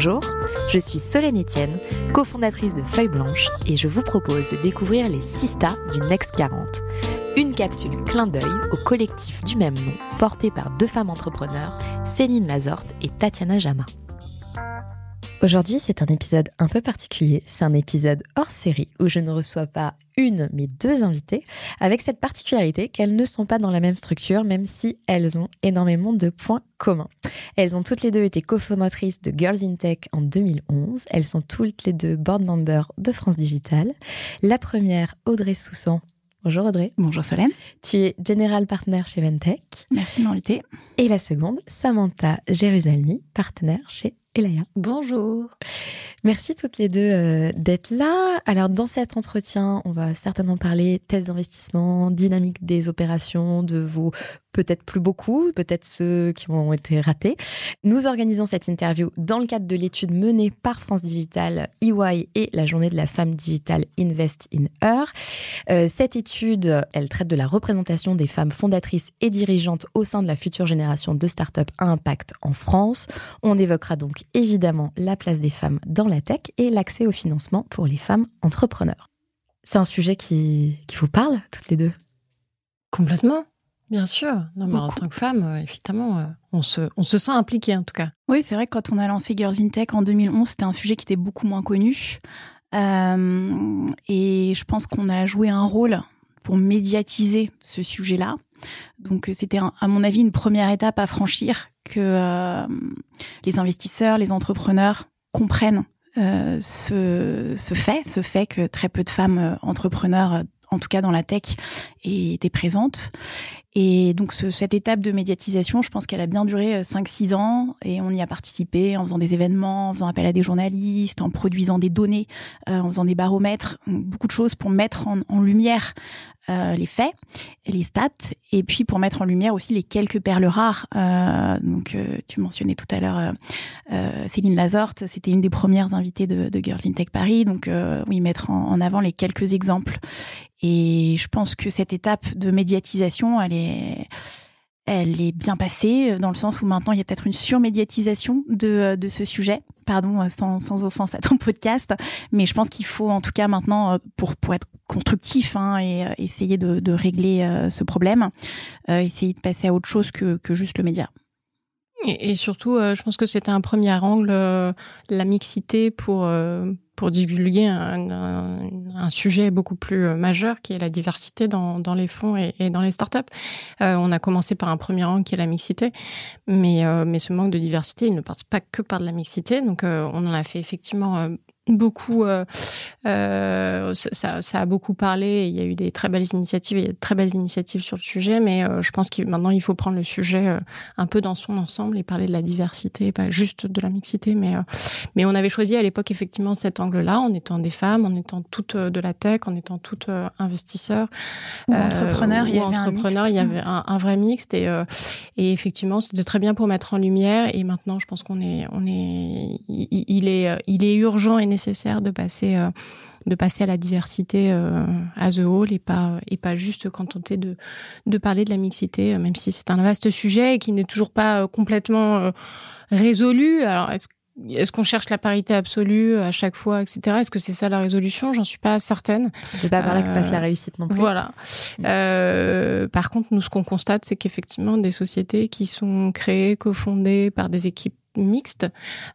Bonjour, je suis Solène Etienne, cofondatrice de Feuille Blanche et je vous propose de découvrir les Sista du Next 40. Une capsule clin d'œil au collectif du même nom, porté par deux femmes entrepreneurs, Céline Lazorte et Tatiana Jama. Aujourd'hui, c'est un épisode un peu particulier. C'est un épisode hors série où je ne reçois pas une, mais deux invités, avec cette particularité qu'elles ne sont pas dans la même structure, même si elles ont énormément de points communs. Elles ont toutes les deux été cofondatrices de Girls in Tech en 2011. Elles sont toutes les deux board members de France Digital. La première, Audrey Soussan. Bonjour Audrey. Bonjour Solène. Tu es General Partner chez Ventech. Merci de m'inviter. Et la seconde, Samantha Jérusalemi, partenaire chez Bonjour. Merci toutes les deux euh, d'être là. Alors dans cet entretien, on va certainement parler thèse d'investissement, dynamique des opérations, de vos peut-être plus beaucoup, peut-être ceux qui ont été ratés. Nous organisons cette interview dans le cadre de l'étude menée par France Digital, EY et la journée de la femme digitale Invest in Her. Euh, cette étude, elle traite de la représentation des femmes fondatrices et dirigeantes au sein de la future génération de start-up à impact en France. On évoquera donc évidemment la place des femmes dans la tech et l'accès au financement pour les femmes entrepreneurs. C'est un sujet qui vous parle, toutes les deux? Complètement. Bien sûr. Non, mais en tant que femme, euh, effectivement, euh, on, se, on se sent impliqué en tout cas. Oui, c'est vrai que quand on a lancé Girls in Tech en 2011, c'était un sujet qui était beaucoup moins connu. Euh, et je pense qu'on a joué un rôle pour médiatiser ce sujet-là. Donc c'était, à mon avis, une première étape à franchir que les investisseurs, les entrepreneurs comprennent ce, ce, fait, ce fait que très peu de femmes entrepreneurs en tout cas dans la tech, étaient présentes. Et donc cette étape de médiatisation, je pense qu'elle a bien duré 5-6 euh, ans. Et on y a participé en faisant des événements, en faisant appel à des journalistes, en produisant des données, euh, en faisant des baromètres, beaucoup de choses pour mettre en, lumière euh, les faits, les stats, et puis pour mettre en lumière aussi les quelques perles rares. donc tu mentionnais tout à l'heure Céline Lazorte, c'était une des premières invitées de, de Girls in Tech Paris, donc oui mettre en, en avant les quelques exemples. Et je pense que cette étape de médiatisation, elle est, elle est bien passée dans le sens où maintenant il y a peut-être une surmédiatisation de, de ce sujet. Pardon, sans, sans offense à ton podcast, mais je pense qu'il faut en tout cas maintenant, pour, pour être constructif hein, et euh, essayer de, régler euh, ce problème, euh, essayer de passer à autre chose que, que juste le média. Et, surtout, je pense que c'était un premier angle, la mixité pour pour divulguer un, sujet beaucoup plus euh, majeur qui est la diversité dans, les fonds et, dans les startups. Euh, on a commencé par un premier rang qui est la mixité, mais, euh, mais ce manque de diversité, il ne part pas que par de la mixité. Donc, on en a fait effectivement beaucoup, euh, euh, ça, ça, a beaucoup parlé. Il y a eu des très belles initiatives, il y a de très belles initiatives sur le sujet, mais euh, je pense que maintenant il faut prendre le sujet euh, un peu dans son ensemble et parler de la diversité, pas juste de la mixité, mais mais on avait choisi à l'époque effectivement cet angle-là, en étant des femmes, en étant toutes de la tech, en étant toutes investisseurs, ou entrepreneurs. il y avait, entrepreneurs, il y avait un, un, vrai mixte et et effectivement c'était très bien pour mettre en lumière. Et maintenant, je pense qu'on est on est il, est il est urgent et nécessaire nécessaire de passer euh, de passer à la diversité euh, à the whole et pas et pas juste contenter de de parler de la mixité euh, même si c'est un vaste sujet et qui n'est toujours pas complètement résolu alors est-ce est-ce qu'on cherche la parité absolue à chaque fois, etc. Est-ce que c'est ça la résolution? J'en suis pas certaine. C'est pas par là que passe la réussite non plus. Voilà. Euh, par contre, nous, ce qu'on constate, c'est qu'effectivement, des sociétés qui sont créées, cofondées par des équipes mixte,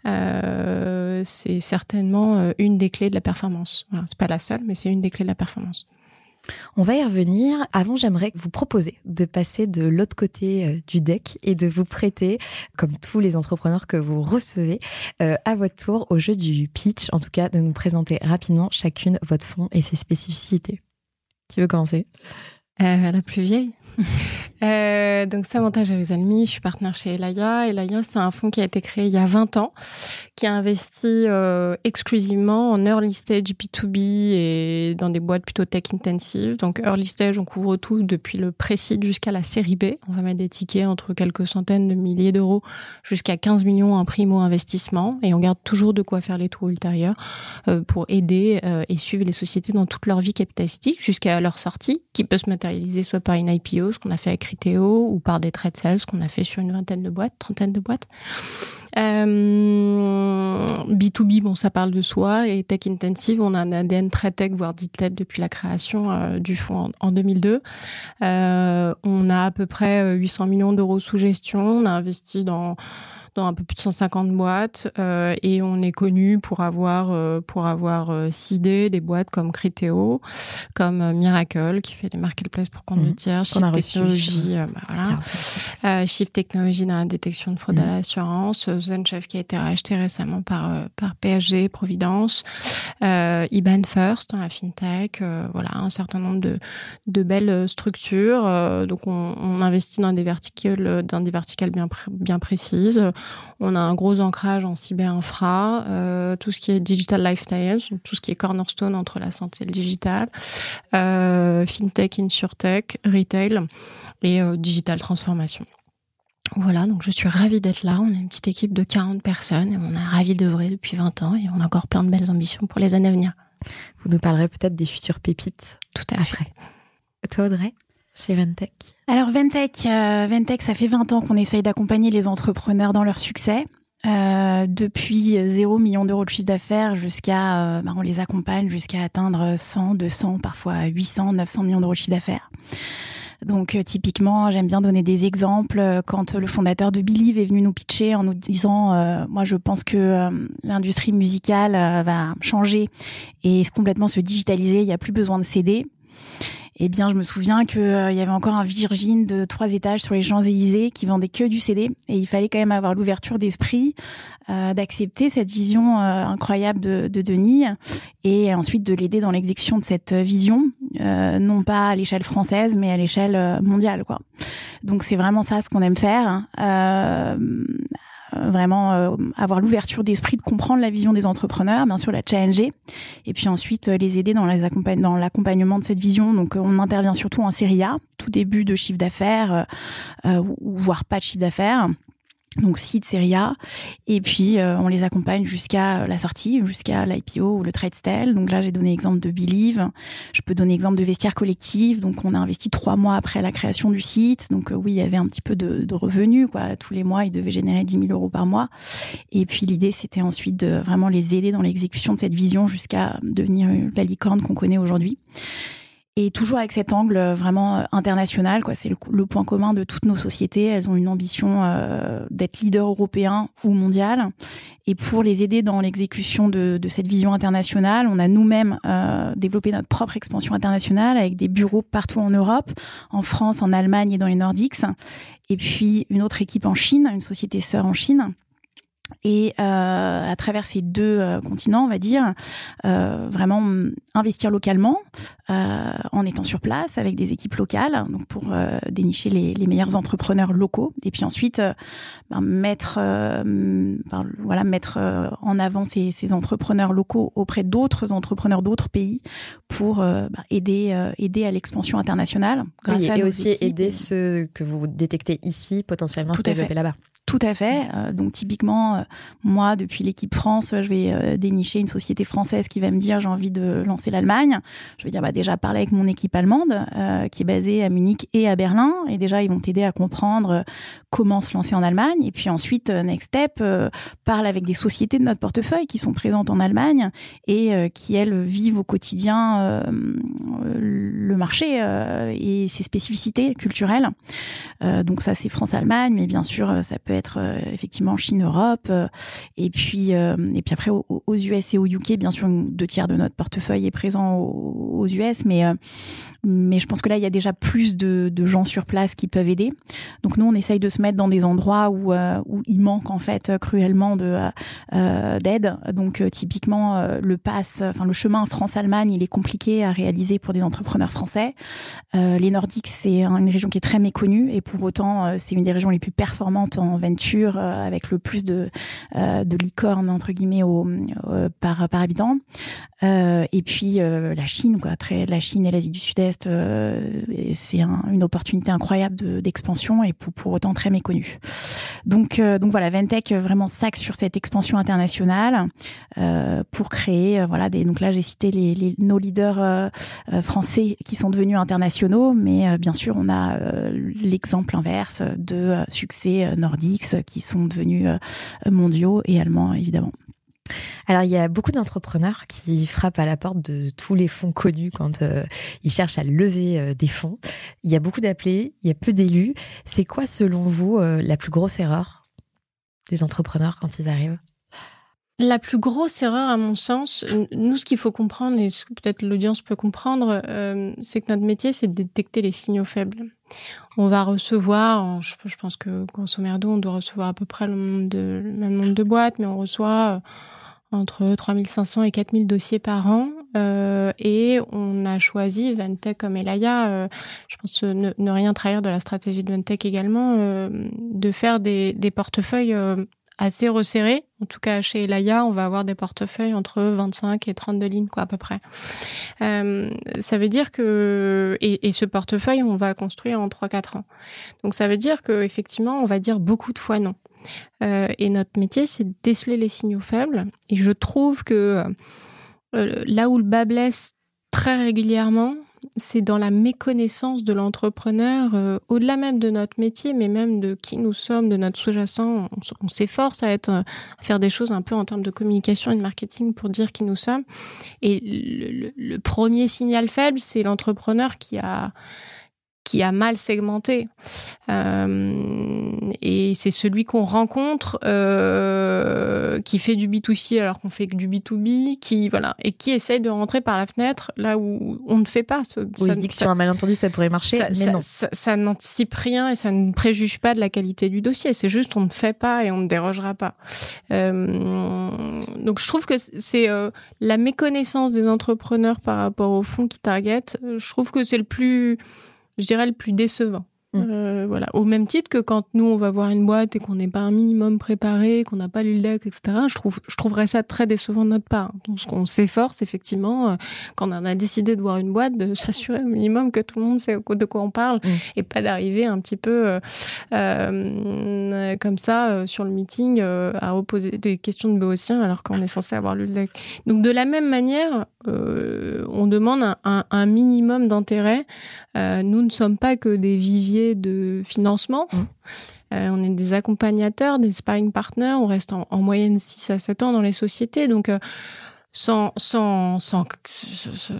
c'est certainement une des clés de la performance. Voilà, c'est pas la seule, mais c'est une des clés de la performance. On va y revenir. Avant, j'aimerais vous proposer de passer de l'autre côté euh, du deck et de vous prêter, comme tous les entrepreneurs que vous recevez, euh, à votre tour au jeu du pitch. En tout cas, de nous présenter rapidement chacune votre fonds et ses spécificités. Qui veut commencer? Euh, La plus vieille? Euh, donc Samantha Jérusalemi, je suis partenaire chez Elaya. Elaya, c'est un fonds qui a été créé il y a 20 ans, qui a investi euh, exclusivement en early stage B2B et dans des boîtes plutôt tech intensive. Donc early stage, on couvre tout depuis le pré-seed jusqu'à la série B. On va mettre des tickets entre quelques centaines de milliers d'euros jusqu'à 15 millions en primo investissement et on garde toujours de quoi faire les tours ultérieurs euh, pour aider euh, et suivre les sociétés dans toute leur vie capitalistique jusqu'à leur sortie qui peut se matérialiser soit par une IPO ce qu'on a fait avec Riteo, ou par des trade sales, ce qu'on a fait sur une vingtaine de boîtes, trentaine de boîtes. Euh, B2B, bon, ça parle de soi, et Tech Intensive, on a un ADN très tech, voire dit tech depuis la création euh, du fonds en, 2002. Euh, on a à peu près 800 millions d'euros sous gestion, on a investi dans dans un peu plus de 150 boîtes euh, et on est connu pour avoir euh, pour avoir euh, sidé des boîtes comme Criteo, comme Miracle qui fait des marketplaces pour compte mmh. Shift Technology, bah, voilà, Shift Technology dans la détection de fraude à mmh. l'assurance, ZenChef qui a été racheté récemment par par PSG, Providence, Iban First dans la fintech, voilà un certain nombre de de belles structures. donc on, on investit dans des verticales dans des verticales bien bien précises. On a un gros ancrage en cyber-infra, euh, tout ce qui est digital lifestyle, tout ce qui est cornerstone entre la santé et le digital, euh, fintech, insurtech, retail et euh, digital transformation. Voilà, donc je suis ravie d'être là. On est une petite équipe de 40 personnes et on est ravis d'œuvrer depuis 20 ans et on a encore plein de belles ambitions pour les années à venir. Vous nous parlerez peut-être des futures pépites. Tout à fait. Toi, Audrey chez Ventech Alors Ventech, euh, ça fait 20 ans qu'on essaye d'accompagner les entrepreneurs dans leur succès. Euh, depuis 0 million d'euros de chiffre d'affaires jusqu'à, euh, bah, on les accompagne jusqu'à atteindre 100, 200, parfois 800, 900 millions d'euros de chiffre d'affaires. Donc euh, typiquement, j'aime bien donner des exemples. Euh, quand le fondateur de Believe est venu nous pitcher en nous disant, euh, moi je pense que l'industrie musicale va changer et complètement se digitaliser, il n'y a plus besoin de CD eh bien, je me souviens qu'il euh, y avait encore un Virgin de trois étages sur les Champs-Élysées qui vendait que du CD. Et il fallait quand même avoir l'ouverture d'esprit, euh, d'accepter cette vision euh, incroyable de, de, Denis et ensuite de l'aider dans l'exécution de cette vision, non pas à l'échelle française, mais à l'échelle mondiale. quoi. Donc, c'est vraiment ça ce qu'on aime faire. Hein. Euh, vraiment euh, avoir l'ouverture d'esprit de comprendre la vision des entrepreneurs, bien sûr la challenger, et puis ensuite euh, les aider dans l'accompagnement de cette vision. Donc on intervient surtout en série A, tout début de chiffre d'affaires, voire pas de chiffre d'affaires donc site série A. Et puis euh, on les accompagne jusqu'à la sortie jusqu'à l'IPO ou le trade style donc là j'ai donné exemple de Believe. Je peux donner exemple de vestiaire collectif. Donc on a investi trois mois après la création du site. Donc euh, oui il y avait un petit peu de, de, revenus quoi. Tous les mois ils devaient générer 10 000 euros par mois. Et puis l'idée c'était ensuite de vraiment les aider dans l'exécution de cette vision jusqu'à devenir la licorne qu'on connaît aujourd'hui et toujours avec cet angle euh, vraiment euh, international, quoi. C'est le, point commun de toutes nos sociétés. Elles ont une ambition euh, d'être leader européen ou mondial. Et pour les aider dans l'exécution de, de, cette vision internationale, on a nous-mêmes euh, développé notre propre expansion internationale avec des bureaux partout en Europe, en France, en Allemagne et dans les Nordiques. Et puis une autre équipe en Chine, une société sœur en Chine et euh, à travers ces deux euh, continents, on va dire, euh, vraiment investir localement euh, en étant sur place avec des équipes locales, donc pour euh, dénicher les, les, meilleurs entrepreneurs locaux, et puis ensuite ben, mettre, ben, voilà, mettre en avant ces, ces, entrepreneurs locaux auprès d'autres entrepreneurs d'autres pays pour ben, aider, aider à l'expansion internationale. Grâce et aussi aider ceux que vous détectez ici potentiellement se développer là-bas. Tout à fait. Euh, donc typiquement, euh, moi, depuis l'équipe France, je vais euh, dénicher une société française qui va me dire j'ai envie de lancer l'Allemagne. Je vais dire bah déjà parler avec mon équipe allemande qui est basée à Munich et à Berlin. Et déjà ils vont t'aider à comprendre comment se lancer en Allemagne. Et puis ensuite, next step, parle avec des sociétés de notre portefeuille qui sont présentes en Allemagne et qui elles vivent au quotidien le marché et ses spécificités culturelles. donc ça c'est France-Allemagne, mais bien sûr ça peut être effectivement Chine, Europe, et puis et puis après aux, US et au UK, bien sûr, deux tiers de notre portefeuille est présent aux, US, mais mais je pense que là, il y a déjà plus de, gens sur place qui peuvent aider. Donc nous, on essaye de se mettre dans des endroits où, euh, où il manque en fait cruellement de euh, d'aide. Donc euh, typiquement, euh, le pass, enfin le chemin France-Allemagne, il est compliqué à réaliser pour des entrepreneurs français. les Nordiques, c'est une région qui est très méconnue et pour autant, c'est une des régions les plus performantes en venture, avec le plus de de licornes entre guillemets au, par par habitant. et puis la Chine, très la Chine et l'Asie du Sud-Est euh, c'est une opportunité incroyable d'expansion et pour, autant très méconnue. Donc, euh, donc voilà, Ventec vraiment s'axe sur cette expansion internationale euh, pour créer, voilà, donc là j'ai cité nos leaders français qui sont devenus internationaux, mais bien sûr on a l'exemple inverse de succès qui sont devenus mondiaux et allemands évidemment. Alors, il y a beaucoup d'entrepreneurs qui frappent à la porte de tous les fonds connus quand euh, ils cherchent à lever euh, des fonds. Il y a beaucoup d'appelés, il y a peu d'élus. C'est quoi, selon vous, euh, la plus grosse erreur des entrepreneurs quand ils arrivent? La plus grosse erreur, à mon sens, nous, ce qu'il faut comprendre, et ce que peut-être l'audience peut comprendre, c'est que notre métier, c'est de détecter les signaux faibles. On va recevoir, je, pense que grosso merdo, on doit recevoir à peu près le, nombre de, le même nombre de boîtes, mais on reçoit entre 3500 et 4000 dossiers par an. Euh, et on a choisi Ventec comme Elaya, euh, je pense ne, rien trahir de la stratégie de Ventec également, euh, de faire des, portefeuilles euh, assez resserrés. En tout cas, chez Elaya, on va avoir des portefeuilles entre 25 et 32 lignes, quoi, à peu près. Euh, ça veut dire que et, ce portefeuille, on va le construire en 3-4 ans. Donc ça veut dire que effectivement, on va dire beaucoup de fois non. Euh, et notre métier, c'est de déceler les signaux faibles. Et je trouve que euh, là où le bas blesse très régulièrement, c'est dans la méconnaissance de l'entrepreneur, euh, au-delà même de notre métier, mais même de qui nous sommes, de notre sous-jacent. On, s'efforce à être, à faire des choses un peu en termes de communication et de marketing pour dire qui nous sommes. Et le, le premier signal faible, c'est l'entrepreneur qui a qui a mal segmenté. Euh, et c'est celui qu'on rencontre euh, qui fait du B2C alors qu'on fait que du B2B, qui voilà, et qui essaye de rentrer par la fenêtre là où on ne fait pas. Ça, il se dit que sur un malentendu ça pourrait marcher, ça, mais non. Ça, n'anticipe rien et ça ne préjuge pas de la qualité du dossier. C'est juste on ne fait pas et on ne dérogera pas. Euh, donc je trouve que c'est la méconnaissance des entrepreneurs par rapport au fonds qui target. Je trouve que c'est le plus je dirais, le plus décevant. Mm. Euh, voilà. Au même titre que quand nous, on va voir une boîte et qu'on n'est pas un minimum préparé, qu'on n'a pas lu le deck, etc., je, trouve, je trouverais ça très décevant de notre part. Donc, on s'efforce, effectivement, euh, quand on a décidé de voir une boîte, de s'assurer au minimum que tout le monde sait de quoi on parle mm. et pas d'arriver un petit peu euh, euh comme ça sur le meeting à reposer des questions de béotien alors qu'on est censé avoir lu le deck. Donc, de la même manière, on demande un, un, un minimum d'intérêt. nous ne sommes pas que des viviers de financement. Mmh. Euh, on est des accompagnateurs, des sparring partners. On reste en, moyenne 6 à 7 ans dans les sociétés. Donc, euh, sans, sans, sans,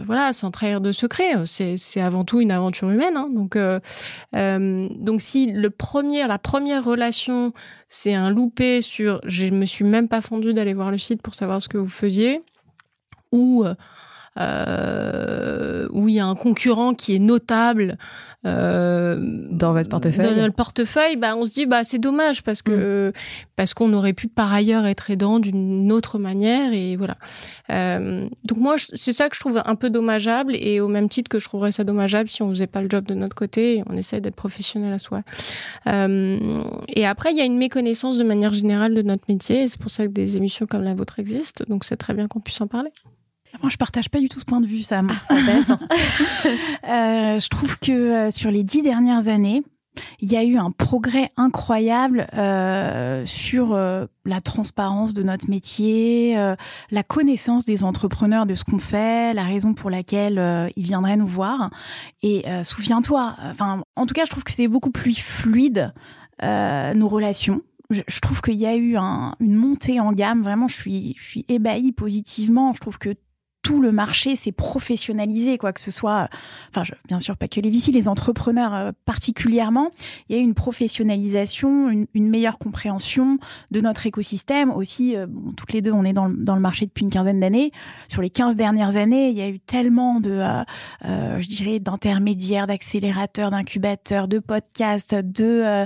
voilà, sans trahir de secret, c'est avant tout une aventure humaine. Hein. Donc, euh, donc, si le premier, la première relation, c'est un loupé sur je me suis même pas fondu d'aller voir le site pour savoir ce que vous faisiez, ou euh, où il y a un concurrent qui est notable euh, dans votre portefeuille. Dans le portefeuille, bah on se dit bah c'est dommage parce que mm. parce qu'on aurait pu par ailleurs être aidant d'une autre manière et voilà. Euh, donc moi c'est ça que je trouve un peu dommageable et au même titre que je trouverais ça dommageable si on faisait pas le job de notre côté et on essaie d'être professionnel à soi. Et après il y a une méconnaissance de manière générale de notre métier c'est pour ça que des émissions comme la vôtre existent donc c'est très bien qu'on puisse en parler. Moi, je partage pas du tout ce point de vue, Sam. Ah, euh, je trouve que euh, sur les dix dernières années, il y a eu un progrès incroyable euh, sur euh, la transparence de notre métier, euh, la connaissance des entrepreneurs de ce qu'on fait, la raison pour laquelle ils viendraient nous voir. Et souviens-toi, enfin, en tout cas, je trouve que c'est beaucoup plus fluide nos relations je, trouve qu'il y a eu un, une montée en gamme. Vraiment, je suis, je suis ébahie positivement. Je trouve que tout le marché s'est professionnalisé, quoi que ce soit, enfin, bien sûr, pas que les VC, les entrepreneurs euh, particulièrement, il y a une professionnalisation, une, une, meilleure compréhension de notre écosystème. Aussi, euh, bon, toutes les deux, on est dans le, dans le marché depuis une quinzaine d'années. Sur les 15 dernières années, il y a eu tellement de, euh, euh je dirais, d'intermédiaires, d'accélérateurs, d'incubateurs, de podcasts, de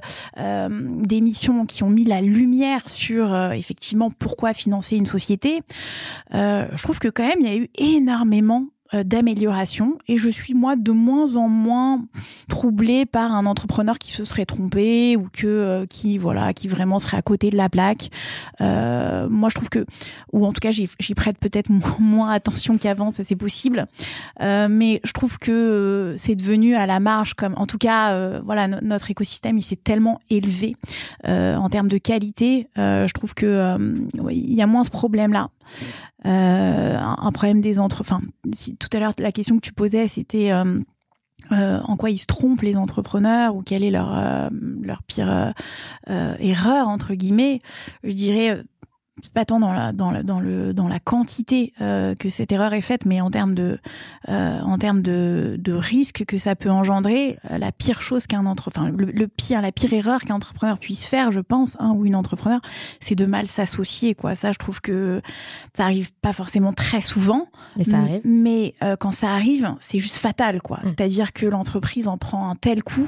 d'émissions qui ont mis la lumière sur effectivement pourquoi financer une société. je trouve que quand même, il y a eu énormément euh, d'amélioration et je suis moi de moins en moins troublée par un entrepreneur qui se serait trompé ou que euh, qui voilà qui vraiment serait à côté de la plaque. Euh, moi je trouve que ou en tout cas j'y prête peut-être moins attention qu'avant ça c'est possible. Euh, mais je trouve que c'est devenu à la marge comme en tout cas voilà notre écosystème il s'est tellement élevé en termes de qualité je trouve que il y a moins ce problème là euh, un, problème des entre. Enfin, si, tout à l'heure la question que tu posais, c'était euh, euh, en quoi ils se trompent les entrepreneurs ou quelle est leur leur pire erreur entre guillemets. Je dirais pas tant dans la dans dans le dans la quantité euh, que cette erreur est faite mais en termes de euh, en termes de de risque que ça peut engendrer euh, la pire chose qu'un entre enfin le, pire la pire erreur qu'un entrepreneur puisse faire je pense hein, ou une entrepreneur c'est de mal s'associer quoi. Ça je trouve que ça arrive pas forcément très souvent. Mais ça arrive. mais quand ça arrive c'est juste fatal quoi. Mmh. c'est-à-dire que l'entreprise en prend un tel coup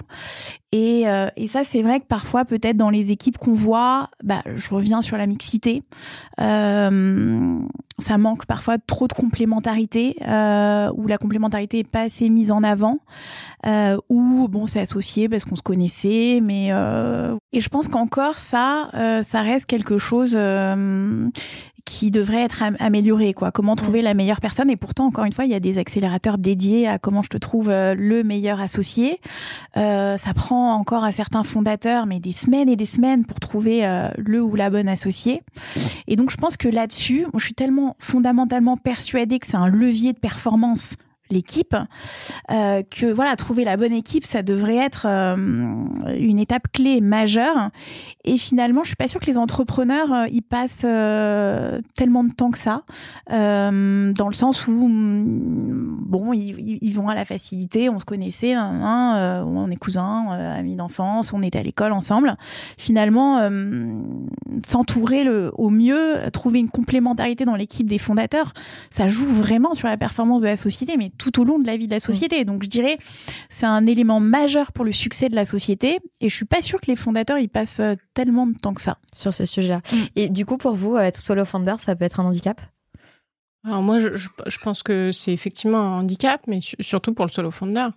et, euh, et ça, c'est vrai que parfois, peut-être dans les équipes qu'on voit, bah, je reviens sur la mixité, euh, ça manque parfois trop de complémentarité, euh, ou la complémentarité est pas assez mise en avant, euh, ou bon, c'est associé parce qu'on se connaissait, mais euh, et je pense qu'encore ça, euh, ça reste quelque chose qui devrait être amélioré quoi. Comment trouver la meilleure personne? Et pourtant encore une fois il y a des accélérateurs dédiés à comment je te trouve euh, le meilleur associé. Euh, ça prend encore à certains fondateurs mais des semaines et des semaines pour trouver euh, le ou la bonne associée. Et donc je pense que là-dessus je suis tellement fondamentalement persuadée que c'est un levier de performance l'équipe, euh, que voilà, trouver la bonne équipe, ça devrait être euh, une étape clé majeure. Et finalement, je suis pas sûre que les entrepreneurs euh, y passent euh, tellement de temps que ça, euh, dans le sens où mm, bon, ils, ils, vont à la facilité, on se connaissait, hein, on est cousins, amis d'enfance, on était à l'école ensemble. Finalement, s'entourer le au mieux, trouver une complémentarité dans l'équipe des fondateurs, ça joue vraiment sur la performance de la société, mais tout au long de la vie de la société. Donc je dirais c'est un élément majeur pour le succès de la société et je suis pas sûre que les fondateurs y passent euh, tellement de temps que ça sur ce sujet-là. Mm. Et du coup pour vous euh, être solo founder, ça peut être un handicap? Alors moi, je, je, pense que c'est effectivement un handicap, mais surtout pour le solo founder.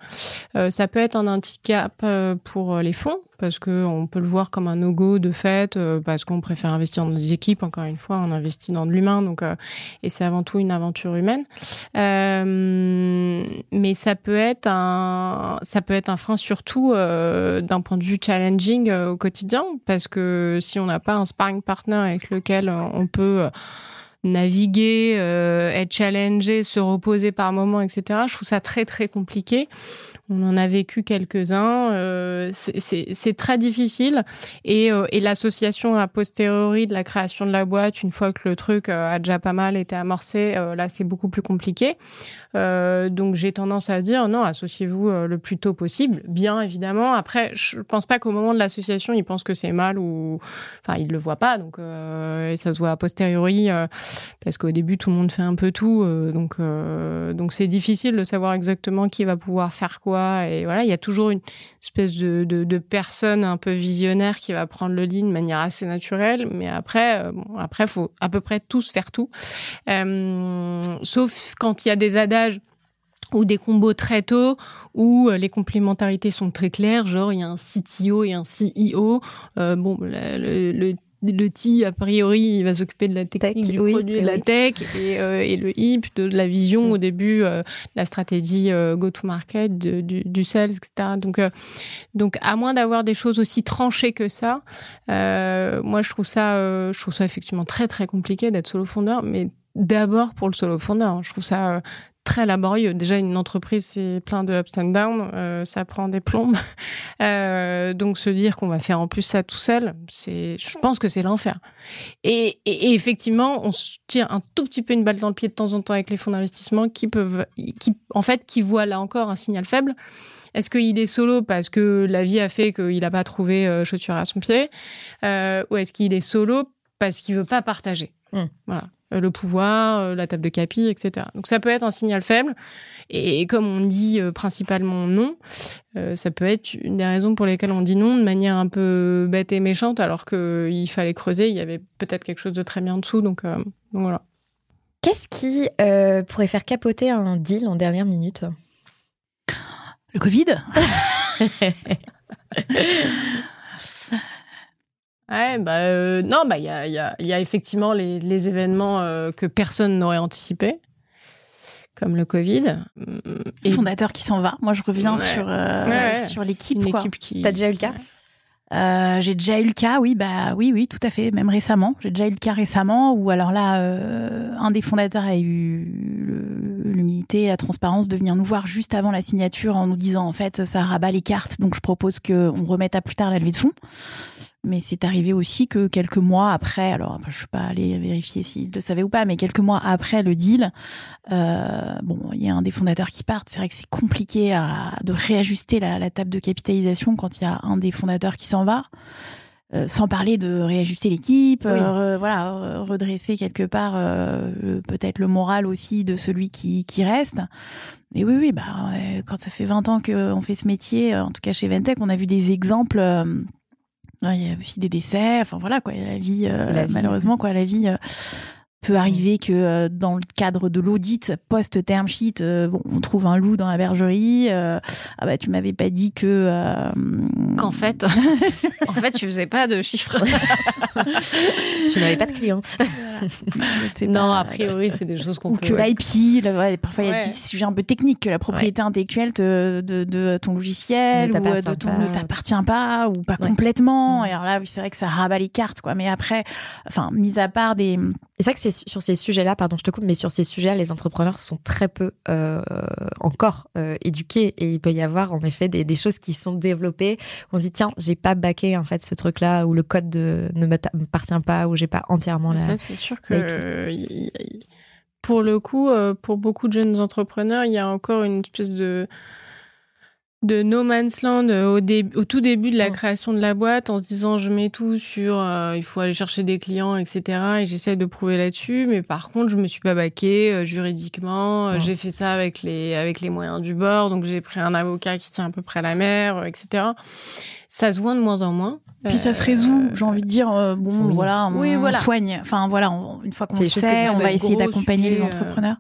Euh, ça peut être un handicap euh, pour les fonds, parce que on peut le voir comme un no-go de fait, euh, parce qu'on préfère investir dans des équipes. Encore une fois, on investit dans de l'humain, donc et c'est avant tout une aventure humaine. mais ça peut être un, ça peut être un frein surtout d'un point de vue challenging au quotidien, parce que si on n'a pas un sparring partner avec lequel on peut naviguer, euh, être challengé, se reposer par moments, etc. Je trouve ça très très compliqué. On en a vécu quelques-uns. Euh, c'est très difficile. Et, euh, et l'association a posteriori de la création de la boîte, une fois que le truc euh, a déjà pas mal été amorcé, là c'est beaucoup plus compliqué. Donc j'ai tendance à dire non, associez-vous le plus tôt possible. Bien évidemment. Après, je pense pas qu'au moment de l'association, ils pensent que c'est mal ou, enfin, ils le voient pas. Donc et ça se voit a posteriori parce qu'au début tout le monde fait un peu tout. donc c'est difficile de savoir exactement qui va pouvoir faire quoi. Et voilà, il y a toujours une espèce de, personne un peu visionnaire qui va prendre le lead de manière assez naturelle. Mais après, bon, après faut à peu près tous faire tout, sauf quand il y a des adaptations ou des combos très tôt où euh, les complémentarités sont très claires, genre il y a un CTO et un CEO. Euh, bon, le, le, T, a priori, il va s'occuper de la technique, du produit, de la tech, et, euh, et, le HIP, de, la vision au début, euh, la stratégie go-to-market, du, du, sales, etc. Donc, donc à moins d'avoir des choses aussi tranchées que ça, moi je trouve ça, je trouve ça effectivement très très compliqué d'être solo fondeur, mais d'abord pour le solo founder. Je trouve ça très laborieux. Déjà, une entreprise, c'est plein de ups and downs, euh, ça prend des plombes. Euh, donc, se dire qu'on va faire en plus ça tout seul, c'est, je pense que c'est l'enfer. Et, et, effectivement, on se tire un tout petit peu une balle dans le pied de temps en temps avec les fonds d'investissement qui peuvent, qui, en fait, qui voient là encore un signal faible. Est-ce qu'il est solo parce que la vie a fait qu'il n'a pas trouvé euh, chaussure à son pied, ou est-ce qu'il est solo parce qu'il veut pas partager? Mmh. Voilà. Euh, le pouvoir, euh, la table de capi, etc. Donc ça peut être un signal faible. Et comme on dit euh, principalement non, ça peut être une des raisons pour lesquelles on dit non de manière un peu bête et méchante, alors qu'il fallait creuser, il y avait peut-être quelque chose de très bien dessous. Donc, donc voilà. Qu'est-ce qui pourrait faire capoter un deal en dernière minute? Le Covid? Ouais, bah euh, non, bah il y a, y, a, y a, effectivement les, les événements euh, que personne n'aurait anticipé, comme le Covid. Et... Fondateur qui s'en va. Moi, je reviens sur euh, sur l'équipe. Une équipe qui. T'as déjà eu le cas euh, j'ai déjà eu le cas, oui, bah oui, oui, tout à fait, même récemment. J'ai déjà eu le cas récemment où alors là, euh, un des fondateurs a eu l'humilité, la transparence de venir nous voir juste avant la signature en nous disant en fait ça rabat les cartes, donc je propose qu'on remette à plus tard la levée de fonds. Mais c'est arrivé aussi que quelques mois après, alors je ne suis pas allé vérifier s'il le savait ou pas, mais quelques mois après le deal, euh, bon, il y a un des fondateurs qui part. C'est vrai que c'est compliqué à, de réajuster la, la, table de capitalisation quand il y a un des fondateurs qui s'en va. Euh, sans parler de réajuster l'équipe, euh, voilà, redresser quelque part euh, peut-être le moral aussi de celui qui, qui reste. Et oui, oui, bah quand ça fait 20 ans qu'on fait ce métier, en tout cas chez Ventec, on a vu des exemples il y a aussi des décès. Enfin voilà quoi, la vie, euh, malheureusement quoi, la vie. Euh, peut arriver que euh, dans le cadre de l'audit post term sheet bon on trouve un loup dans la bergerie ah bah tu m'avais pas dit que qu'en fait en fait tu faisais pas de chiffres tu n'avais pas de clients non, a priori, c'est des choses qu'on peut. que l'IP, parfois il y a des sujets un peu techniques, que la propriété intellectuelle de, de, ton logiciel ou euh, de ton, ne t'appartient pas ou pas complètement. Mm. Et alors là, c'est vrai que ça rabat les cartes, quoi. Mais après, enfin, mis à part des. C'est vrai que c'est sur ces sujets-là, pardon, je te coupe, mais sur ces sujets-là, les entrepreneurs sont très peu euh, encore euh, éduqués et il peut y avoir en effet des, des choses qui sont développées. On se dit tiens, j'ai pas baqué en fait ce truc-là ou le code de, ne m'appartient pas ou j'ai pas entièrement la. Ça, c'est sûr que pour le coup, euh, pour beaucoup de jeunes entrepreneurs, il y a encore une espèce de de no man's land euh, au, au tout début de la création de la boîte en se disant je mets tout sur euh, il faut aller chercher des clients etc et j'essaie de prouver là-dessus. Mais par contre je me suis pas baqué juridiquement. J'ai fait ça avec les avec les moyens du bord. Donc j'ai pris un avocat qui tient à peu près la mer etc ça se voit de moins en moins. Puis ça se résout, j'ai envie de dire, euh, bon, voilà, on, oui, voilà. soigne. Enfin, voilà, une fois qu'on le sait, on va essayer d'accompagner les euh, entrepreneurs.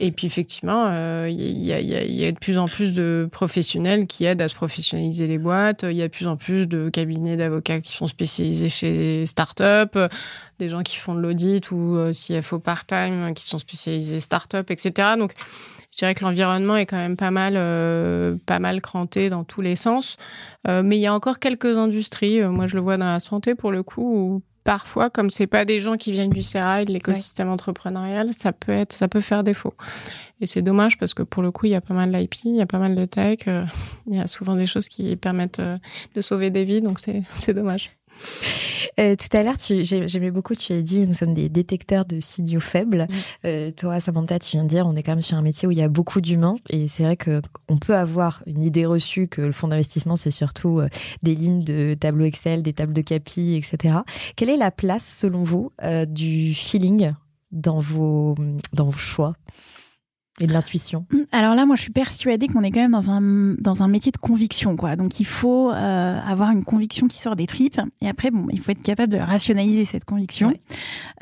Et puis, effectivement, il euh, y, a, de plus en plus de professionnels qui aident à se professionnaliser les boîtes. Il y a de plus en plus de cabinets d'avocats qui sont spécialisés chez start-up, des gens qui font de l'audit ou CFO part-time qui sont spécialisés start-up, etc. Donc, je dirais que l'environnement est quand même pas mal, euh, pas mal cranté dans tous les sens. Euh, mais il y a encore quelques industries, euh, moi je le vois dans la santé pour le coup, où parfois, comme c'est pas des gens qui viennent du sérail, de l'écosystème entrepreneurial, ça peut être, ça peut faire défaut. Et c'est dommage parce que pour le coup, il y a pas mal d'IP, il y a pas mal de tech, il y a souvent des choses qui permettent de sauver des vies, donc c'est dommage. Euh, tout à l'heure, j'aimais beaucoup, tu as dit, nous sommes des détecteurs de signaux faibles. Mm. Euh, toi, Samantha, tu viens de dire, on est quand même sur un métier où il y a beaucoup d'humains. Et c'est vrai qu'on peut avoir une idée reçue que le fonds d'investissement, c'est surtout euh, des lignes de tableau Excel, des tables de capi, etc. Quelle est la place, selon vous, du feeling dans vos, dans vos choix? Et de l'intuition mm, Alors là, moi, je suis persuadée qu'on est quand même dans un dans un métier de conviction, quoi. Donc, il faut euh, avoir une conviction qui sort des tripes. Et après, bon, il faut être capable de rationaliser cette conviction.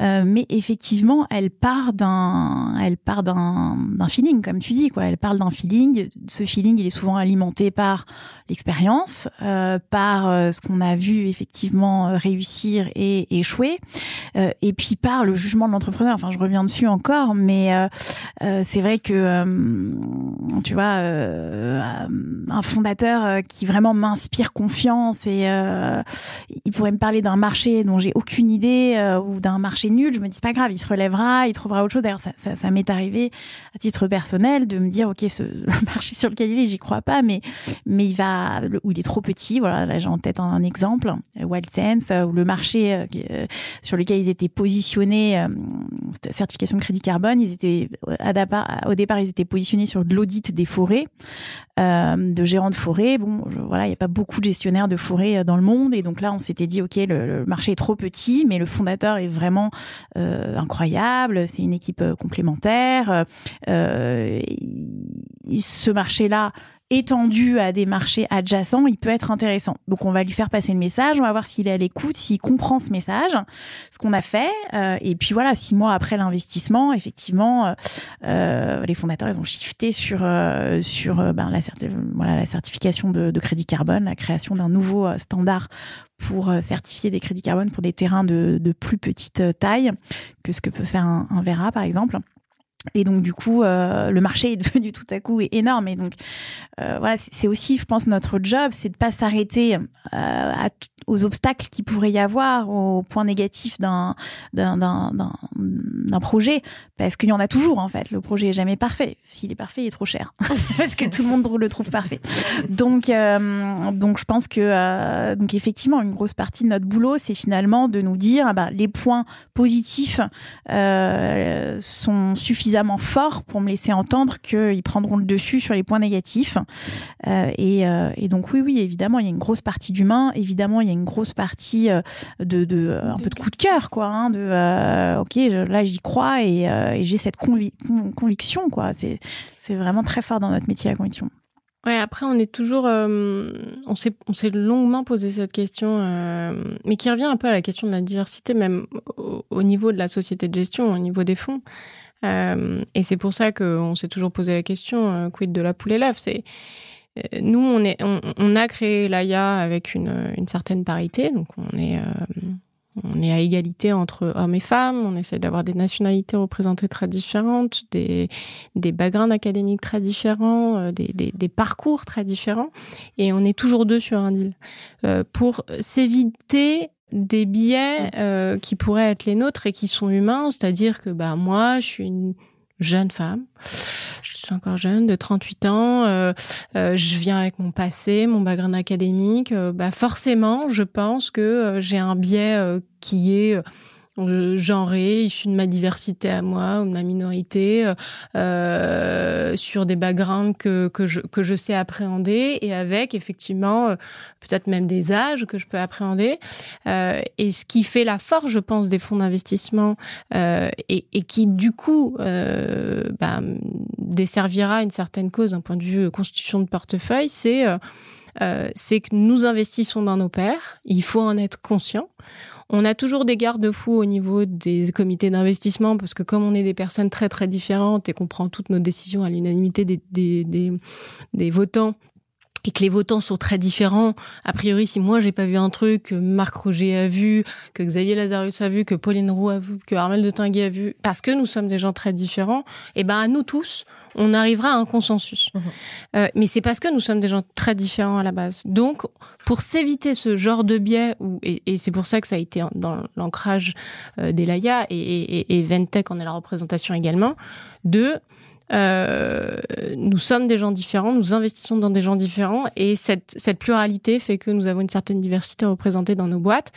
Euh, mais effectivement, elle part d'un elle part d'un d'un feeling, comme tu dis, quoi. Elle parle d'un feeling. Ce feeling, il est souvent alimenté par l'expérience, euh, par euh, ce qu'on a vu effectivement euh, réussir et échouer, euh, et puis par le jugement de l'entrepreneur. Enfin, je reviens dessus encore, mais c'est vrai que que euh, tu vois euh, un fondateur euh, qui vraiment m'inspire confiance et il pourrait me parler d'un marché dont j'ai aucune idée ou d'un marché nul je me dis pas grave il se relèvera il trouvera autre chose. D'ailleurs ça, ça, ça m'est arrivé à titre personnel de me dire ok ce marché sur lequel il est j'y crois pas mais mais il va où il est trop petit voilà là j'ai en tête un, exemple Wild Sense où le marché sur lequel ils étaient positionnés certification de crédit carbone ils étaient au départ, ils étaient positionnés sur de l'audit des forêts, euh, de gérants de forêt. Bon, voilà, il n'y a pas beaucoup de gestionnaires de forêt euh, dans le monde, et donc là, on s'était dit, ok, le, marché est trop petit, mais le fondateur est vraiment euh, incroyable. C'est une équipe complémentaire. ce marché-là étendu à des marchés adjacents, il peut être intéressant. Donc on va lui faire passer le message, on va voir s'il est à l'écoute, s'il comprend ce message, ce qu'on a fait. Euh, et puis voilà, six mois après l'investissement, effectivement, euh, euh les fondateurs ils ont shifté sur euh, sur ben, la, certification de, crédit carbone, la création d'un nouveau standard pour certifier des crédits carbone pour des terrains de, de plus petite taille que ce que peut faire un, un Vera par exemple. Et donc du coup, euh, le marché est devenu tout à coup énorme. Et donc euh, voilà, c'est aussi, je pense, notre job, c'est de pas s'arrêter euh, aux obstacles qui pourrait y avoir, aux points négatifs d'un d'un projet, parce qu'il y en a toujours en fait. Le projet est jamais parfait. S'il est parfait, il est trop cher, parce que tout le monde le trouve parfait. Donc euh, donc je pense que euh, donc effectivement, une grosse partie de notre boulot, c'est finalement de nous dire, ah bah, les points positifs sont suffisants fort pour me laisser entendre qu'ils prendront le dessus sur les points négatifs. Euh, et, euh, et, donc oui, oui, évidemment, il y a une grosse partie d'humain. Évidemment, il y a grosse partie euh, de, de un peu de coup de cœur, quoi. Hein, de ok, là j'y crois et, et j'ai cette conviction, quoi. C'est c'est vraiment très fort dans notre métier la conviction. Ouais, après, on est toujours. on s'est longuement posé cette question, mais qui revient un peu à la question de la diversité, même au, niveau de la société de gestion, au niveau des fonds. Euh, et c'est pour ça qu'on s'est toujours posé la question, euh, quid de la poule et l'œuf? C'est euh, nous, on, est, on, a créé l'AIA avec une, une, certaine parité, donc on est, on est à égalité entre hommes et femmes, on essaie d'avoir des nationalités représentées très différentes, des, des backgrounds académiques très différents, des, des, des, parcours très différents, et on est toujours deux sur un deal. pour s'éviter des biais euh, qui pourraient être les nôtres et qui sont humains, c'est-à-dire que bah moi, je suis une jeune femme, je suis encore jeune, de 38 ans, euh, euh, je viens avec mon passé, mon background académique, bah forcément, je pense que j'ai un biais qui est euh, genré, issu de ma diversité à moi ou de ma minorité, euh, euh, sur des backgrounds que, que, je, que je sais appréhender et avec effectivement peut-être même des âges que je peux appréhender. et ce qui fait la force, je pense, des fonds d'investissement et, et, qui du coup bah, desservira une certaine cause d'un point de vue constitution de portefeuille, c'est c'est que nous investissons dans nos pairs. Il faut en être conscient. On a toujours des garde-fous au niveau des comités d'investissement parce que comme on est des personnes très très différentes et qu'on prend toutes nos décisions à l'unanimité des, des, des, des votants, et que les votants sont très différents. A priori, si moi j'ai pas vu un truc que Marc Roger a vu, que Xavier Lazarus a vu, que Pauline Roux a vu, que Armel de Tinguet a vu, parce que nous sommes des gens très différents, et eh ben à nous tous, on arrivera à un consensus. Mhm. Euh, mais c'est parce que nous sommes des gens très différents à la base. Donc, pour s'éviter ce genre de biais, où, et, et c'est pour ça que ça a été dans l'ancrage euh, d'Elaya et, et, et Ventec en est la représentation également, de euh, nous sommes des gens différents, nous investissons dans des gens différents et cette, cette pluralité fait que nous avons une certaine diversité représentée dans nos boîtes.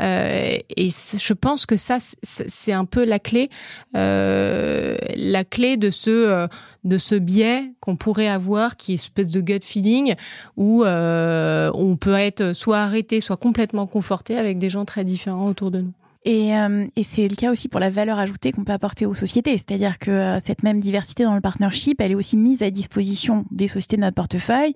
Euh, et je pense que ça, c'est un peu la clé, euh, la clé de ce, euh, de ce biais qu'on pourrait avoir, qui est une espèce de gut feeling, où euh, on peut être soit arrêté, soit complètement conforté avec des gens très différents autour de nous. Et, euh, et c'est le cas aussi pour la valeur ajoutée qu'on peut apporter aux sociétés. C'est-à-dire que euh, cette même diversité dans le partnership, elle est aussi mise à disposition des sociétés de notre portefeuille,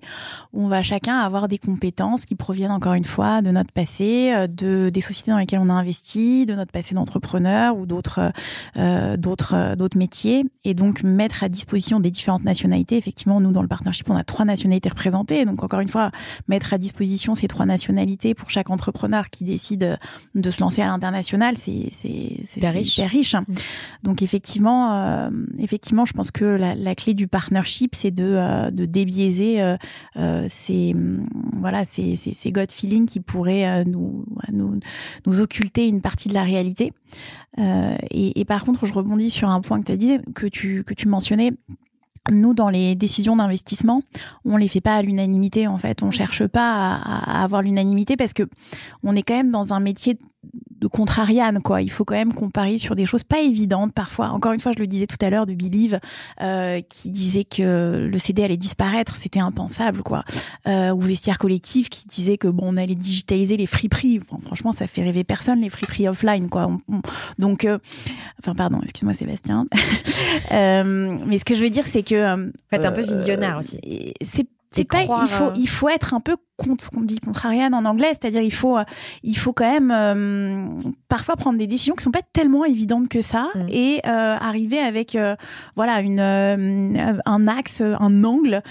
on va chacun avoir des compétences qui proviennent encore une fois de notre passé, euh, de des sociétés dans lesquelles on a investi, de notre passé d'entrepreneur ou d'autres euh, d'autres d'autres métiers, et donc mettre à disposition des différentes nationalités. Effectivement, nous dans le partnership, on a trois nationalités représentées, donc encore une fois, mettre à disposition ces trois nationalités pour chaque entrepreneur qui décide de se lancer à l'international international, c'est c'est hyper riche. Hyper riche. Mm. Donc effectivement, effectivement, je pense que la, la clé du partnership, c'est de de débiaiser ces voilà ces ces, ces gut feelings qui pourraient nous nous nous occulter une partie de la réalité. et, et par contre, je rebondis sur un point que tu as dit, que tu que tu mentionnais nous, dans les décisions d'investissement, on les fait pas à l'unanimité. En fait, on cherche pas à, à avoir l'unanimité parce que on est quand même dans un métier de contrariane quoi. Il faut quand même qu'on parie sur des choses pas évidentes parfois. Encore une fois, je le disais tout à l'heure de Believe euh, qui disait que le CD allait disparaître, c'était impensable quoi. Euh, ou Vestiaire collectif qui disait que bon on allait digitaliser les friperies. Enfin, franchement, ça fait rêver personne les friperies offline quoi. donc euh, enfin pardon, excuse-moi Sébastien. euh, mais ce que je veux dire c'est que euh, fait un peu visionnaire aussi. C'est c'est pas il faut euh, il faut être un peu contre ce qu'on dit contrarian en anglais, c'est-à-dire il faut il faut quand même euh, parfois prendre des décisions qui sont pas tellement évidentes que ça mm. et euh, arriver avec voilà une un axe un angle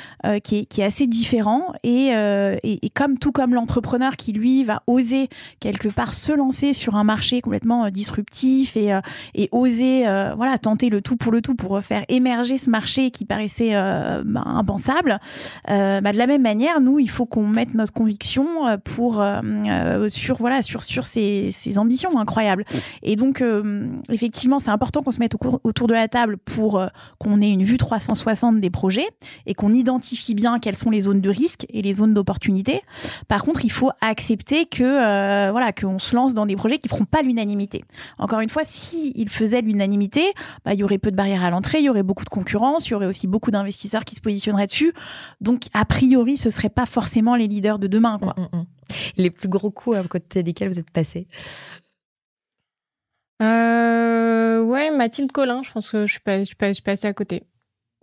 qui est qui est assez différent et, et, et comme tout comme l'entrepreneur qui lui va oser quelque part se lancer sur un marché complètement disruptif et et oser voilà tenter le tout pour le tout pour faire émerger ce marché qui paraissait bah, impensable euh, bah, de la même manière, nous, il faut qu'on mette notre conviction euh, pour euh, sur voilà sur sur ces, ces ambitions incroyables. Et donc, effectivement, c'est important qu'on se mette autour de la table pour qu'on ait une vue 360 des projets et qu'on identifie bien quelles sont les zones de risque et les zones d'opportunité. Par contre, il faut accepter que voilà qu'on se lance dans des projets qui feront pas l'unanimité. Encore une fois, si ils faisaient l'unanimité, bah, il y aurait peu de barrières à l'entrée, il y aurait beaucoup de concurrence, il y aurait aussi beaucoup d'investisseurs qui se positionneraient dessus. Donc a priori, ce serait pas forcément les leaders de demain, quoi. Mm, mm, mm. Les plus gros coups à côté desquels vous êtes passé euh, Ouais, Mathilde Collin, je pense que je suis, pas, je suis, passée à côté.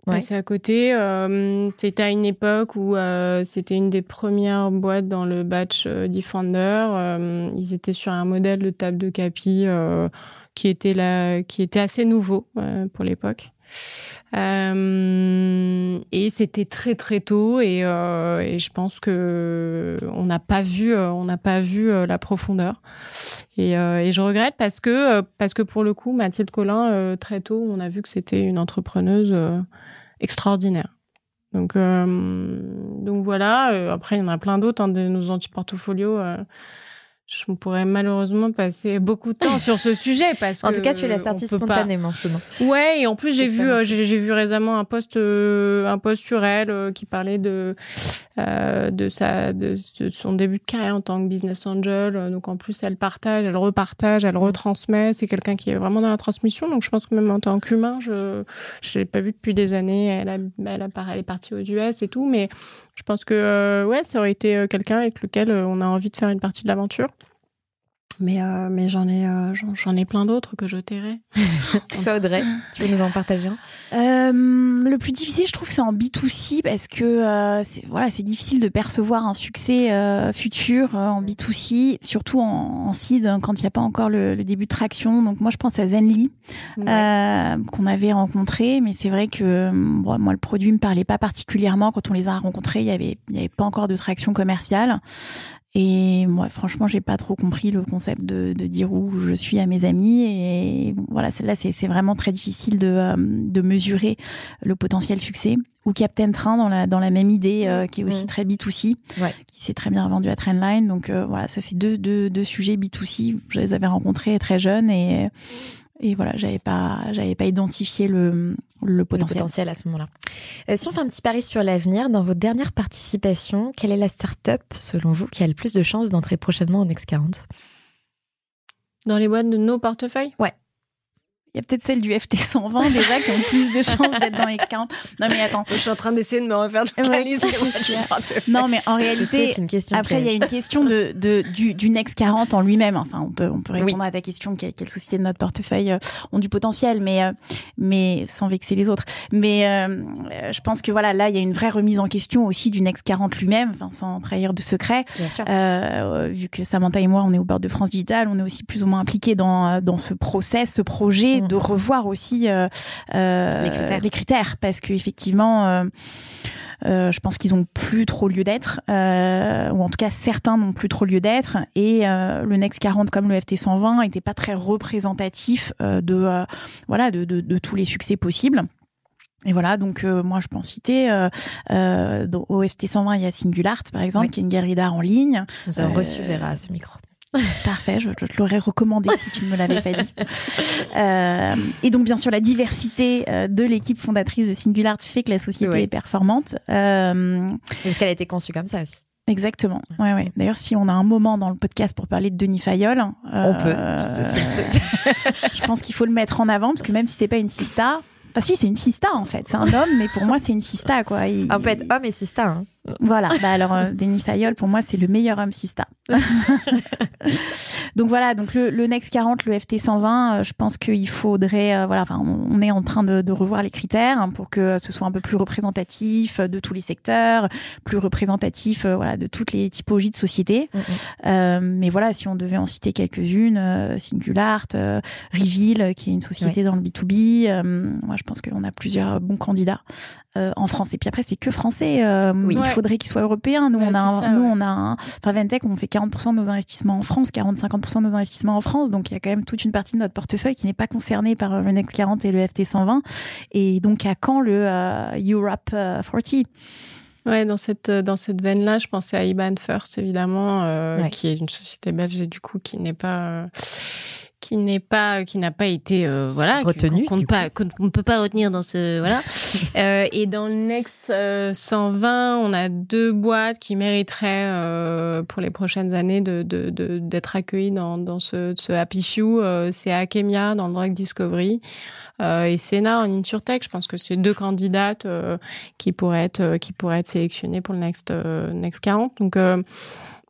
Passée à côté. Euh, c'était à une époque où euh, c'était une des premières boîtes dans le batch Defender. ils étaient sur un modèle de table de capi qui était là, qui était assez nouveau pour l'époque. Euh, et c'était très très tôt et, euh, et, je pense que on n'a pas vu euh, on n'a pas vu la profondeur. Et, je regrette parce que parce que pour le coup Mathilde Collin très tôt on a vu que c'était une entrepreneuse extraordinaire. Donc donc voilà après il y en a plein d'autres hein, de nos anti-portfolios je pourrais malheureusement passer beaucoup de temps sur ce sujet parce en tout cas tu l'as sorti spontanément ce nom ouais et en plus j'ai vu euh, j'ai vu récemment un post euh, un post sur elle euh, qui parlait de de sa de, son début de carrière en tant que business angel. Donc en plus elle partage elle repartage elle retransmet. C'est quelqu'un qui est vraiment dans la transmission. Donc je pense que même en tant qu'humain je je l'ai pas vu depuis des années. Elle a elle, a, elle est partie aux US et tout. Mais je pense que ouais ça aurait été quelqu'un avec lequel on a envie de faire une partie de l'aventure mais, euh, mais j'en ai, euh, j'en ai plein d'autres que je tairai. Ça, Audrey, tu veux nous en partager un? Euh, Le plus difficile, je trouve, c'est en B2C parce que c'est, voilà, c'est difficile de percevoir un succès futur en B2C, surtout en, en seed quand il n'y a pas encore le, le, début de traction. Donc moi, je pense à Zenly qu'on avait rencontré, mais c'est vrai que bon, moi, le produit me parlait pas particulièrement quand on les a rencontrés. Il y avait, il y avait pas encore de traction commerciale. Et moi, franchement, j'ai pas trop compris le concept de, de, dire où je suis à mes amis. Et voilà, là, c'est vraiment très difficile de, euh, de, mesurer le potentiel succès. Ou Captain Train dans la, dans la même idée, euh, qui est aussi très B2C, qui s'est très bien vendu à Trendline. Donc euh, voilà, ça c'est deux, deux, deux sujets B2C. Je les avais rencontrés très jeunes et et voilà, j'avais pas, j'avais pas identifié le, le potentiel. Le potentiel à ce moment-là. Euh, si on fait un petit pari sur l'avenir, dans votre dernière participation, quelle est la start-up, selon vous, qui a le plus de chances d'entrer prochainement au Next 40 Dans les boîtes de nos portefeuilles? Ouais. Il y a peut-être celle du FT 120 déjà qui ont plus de chances d'être dans X40. Non mais attends. Je suis en train d'essayer de me refaire de Non mais en réalité, une question après il y a une question de, de du, du Next 40 en lui-même. Enfin on peut on peut répondre à ta question quelles sociétés de notre portefeuille euh, ont du potentiel, mais euh, mais sans vexer les autres. Mais euh, je pense que voilà là il y a une vraie remise en question aussi du Next 40 lui-même, enfin sans trahir de secret. Bien sûr. vu que Samantha et moi on est au bord de France Digital, on est aussi plus ou moins impliqués dans dans ce process, ce projet. De revoir aussi les critères. les, critères. parce qu'effectivement, euh, je pense qu'ils ont plus trop lieu d'être, euh, ou en tout cas certains n'ont plus trop lieu d'être. Et euh, le Next 40 comme le FT 120 n'était pas très représentatif de voilà de, de, de, tous les succès possibles. Et voilà, donc moi je peux en citer. Euh, au FT 120, il y a Singulart par exemple, qui est une galerie d'art en ligne. Nous avons reçu Vera à ce micro. Parfait, je, te l'aurais recommandé si tu ne me l'avais pas dit. Euh, et donc, bien sûr, la diversité euh, de l'équipe fondatrice de Singular fait que la société est performante. Euh, Parce qu'elle a été conçue comme ça aussi. Exactement. Ouais, ouais. D'ailleurs, si on a un moment dans le podcast pour parler de Denis Fayol, on peut. je pense qu'il faut le mettre en avant parce que même si c'est pas une sista, enfin si c'est une sista en fait, c'est un homme, mais pour moi c'est une sista quoi. Il, on peut être homme et sista. Hein. Voilà. Bah alors, euh, Denis Fayol, pour moi, c'est le meilleur homme sista. donc voilà. Donc le, le, Next 40, le FT 120, euh, je pense qu'il faudrait, euh, voilà. Enfin, on est en train de, de revoir les critères hein, pour que ce soit un peu plus représentatif de tous les secteurs, plus représentatif, voilà, de toutes les typologies de sociétés. Euh, mais voilà, si on devait en citer quelques-unes, Singulart, Reveal, qui est une société dans le B2B. moi, je pense qu'on a plusieurs bons candidats en France. Et puis après, c'est que français. oui faudrait qu'il soit européen. Nous, on a, nous, on a, enfin, Ventec, on fait 40% de nos investissements en France, 40-50% de nos investissements en France. Donc, il y a quand même toute une partie de notre portefeuille qui n'est pas concernée par le Next 40 et le FT 120. Et donc, à quand le euh, Europe 40? Euh, Ouais, dans cette dans cette veine-là, je pensais à IBAN First évidemment, euh, qui est une société belge et du coup qui n'est pas qui n'est pas qui n'a pas été euh, voilà retenu qu'on ne peut pas retenir dans ce voilà. Euh, et dans le Next 120 euh, on a deux boîtes qui mériteraient euh, pour les prochaines années de d'être de, accueillies dans dans ce, ce Happy Few. C'est Akemia dans le Drug Discovery. Et Sena en InsurTech. Je pense que c'est deux candidates qui pourraient être qui pourraient être sélectionnées pour le Next Next 40 donc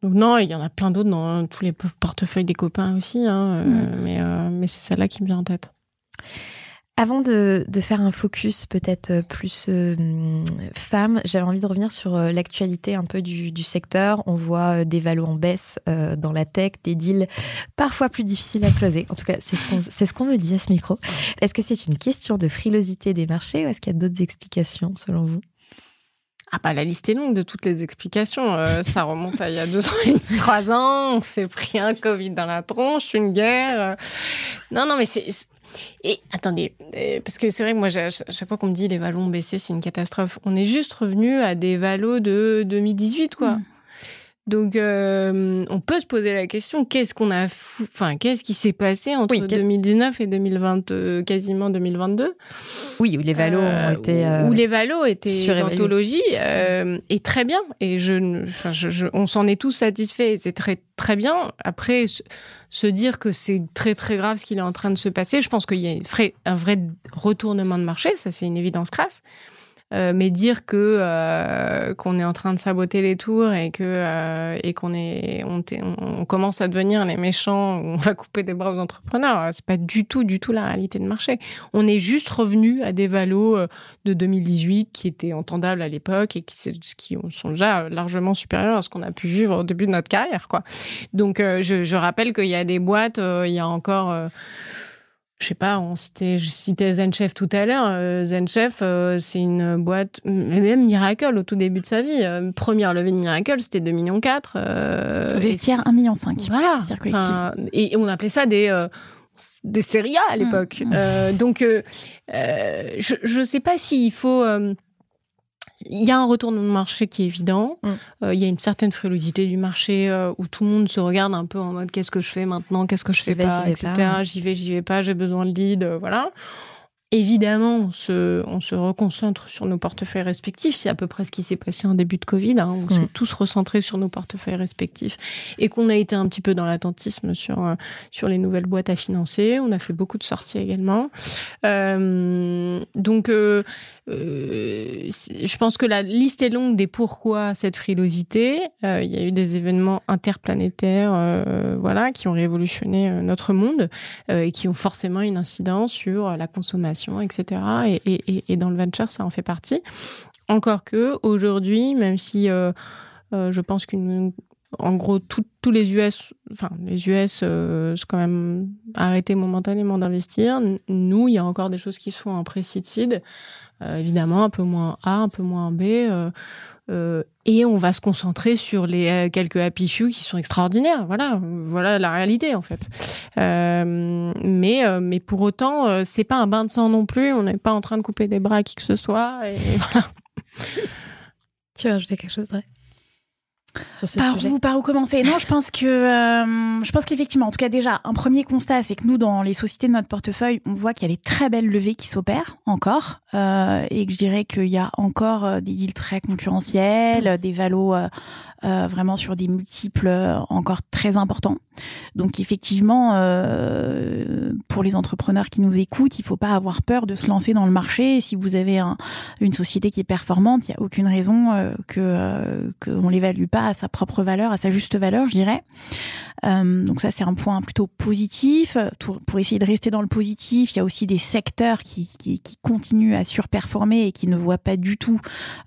donc non, il y en a plein d'autres dans tous les portefeuilles des copains aussi, hein, euh, mm. mais, euh, mais c'est celle-là qui me vient en tête. Avant de, de, faire un focus peut-être plus euh, femme, j'avais envie de revenir sur l'actualité un peu du, du, secteur. On voit des valos en baisse dans la tech, des deals parfois plus difficiles à closer. En tout cas, c'est ce qu'on ce qu'on me dit à ce micro. Est-ce que c'est une question de frilosité des marchés ou est-ce qu'il y a d'autres explications selon vous? Ah bah la liste est longue de toutes les explications. Euh, ça remonte à il y a deux ans et trois ans. On s'est pris un Covid dans la tronche, une guerre. Non, non, mais c'est... Et attendez, euh, parce que c'est vrai que moi, chaque fois qu'on me dit les vallons baissés, c'est une catastrophe. On est juste revenu à des valos de 2018, quoi. Hmm. Donc, euh, on peut se poser la question qu'est-ce qu'on a, enfin, qu'est-ce qui s'est passé entre 2019 et 2020, euh, quasiment 2022 Oui, où les valos ont euh, été, où, les valos étaient d'anthologie et très bien. Et je, enfin, je, on s'en est tous satisfaits. C'est très très bien. Après, se dire que c'est très très grave ce qui est en train de se passer, je pense qu'il y a un vrai retournement de marché. Ça, c'est une évidence crasse. Euh, mais dire que euh, qu'on est en train de saboter les tours et que euh, et qu'on est on, on, commence à devenir les méchants, on va couper des bras aux entrepreneurs, c'est pas du tout du tout la réalité de marché. On est juste revenu à des valos de 2018 qui étaient entendables à l'époque et qui, qui sont déjà largement supérieurs à ce qu'on a pu vivre au début de notre carrière, quoi. Donc je, je rappelle qu'il y a des boîtes, il y a encore je sais pas, on citait, je citais ZenChef tout à l'heure. Euh, ZenChef, euh, c'est une boîte, même Miracle au tout début de sa vie. Euh, première levée de Miracle, c'était 2,4 millions. Euh, Vestiaire 1,5 million. Voilà. et on appelait ça des des séries A à l'époque. Mmh. donc, je ne sais pas s'il faut il y a un retournement de marché qui est évident. Mm. Euh, il y a une certaine frilosité du marché euh, où tout le monde se regarde un peu en mode qu'est-ce que je fais maintenant, qu'est-ce que je fais pas, etc. J'y vais, j'y vais pas, j'ai besoin de lead, euh, voilà. Évidemment, on se, on se reconcentre sur nos portefeuilles respectifs. C'est à peu près ce qui s'est passé en début de Covid. Hein. On s'est mm. tous recentrés sur nos portefeuilles respectifs et qu'on a été un petit peu dans l'attentisme sur, sur les nouvelles boîtes à financer. On a fait beaucoup de sorties également. Donc, euh, euh, je pense que la liste est longue des pourquoi cette frilosité. Euh, il y a eu des événements interplanétaires, voilà, qui ont révolutionné notre monde et qui ont forcément une incidence sur la consommation etc. Et, dans le venture, ça en fait partie. Encore que aujourd'hui, même si euh, euh, je pense qu'une en gros, tous les US, enfin, les US, euh, c'est quand même arrêté momentanément d'investir. Nous, il y a encore des choses qui se font en pré-seed euh, évidemment, un peu moins A, un peu moins B. Euh, euh, et on va se concentrer sur les quelques happy few qui sont extraordinaires. Voilà, voilà la réalité en fait. mais mais pour autant, c'est pas un bain de sang non plus. On n'est pas en train de couper des bras à qui que ce soit. Tu veux ajouter quelque chose, Dre par Où, par où commencer? Non, je pense que euh, je pense qu'effectivement, en tout cas déjà, un premier constat, c'est que nous, dans les sociétés de notre portefeuille, on voit qu'il y a des très belles levées qui s'opèrent encore, euh, et que je dirais qu'il y a encore euh, des deals très concurrentiels, des valos euh, euh, vraiment sur des multiples encore très importants. Donc effectivement, euh, pour les entrepreneurs qui nous écoutent, il faut pas avoir peur de se lancer dans le marché. Si vous avez un, une société qui est performante, il y a aucune raison euh, que euh, qu'on l'évalue pas à sa propre valeur, à sa juste valeur, je dirais. Euh, donc ça, c'est un point plutôt positif. Pour, essayer de rester dans le positif, il y a aussi des secteurs qui, qui, continuent à surperformer et qui ne voient pas du tout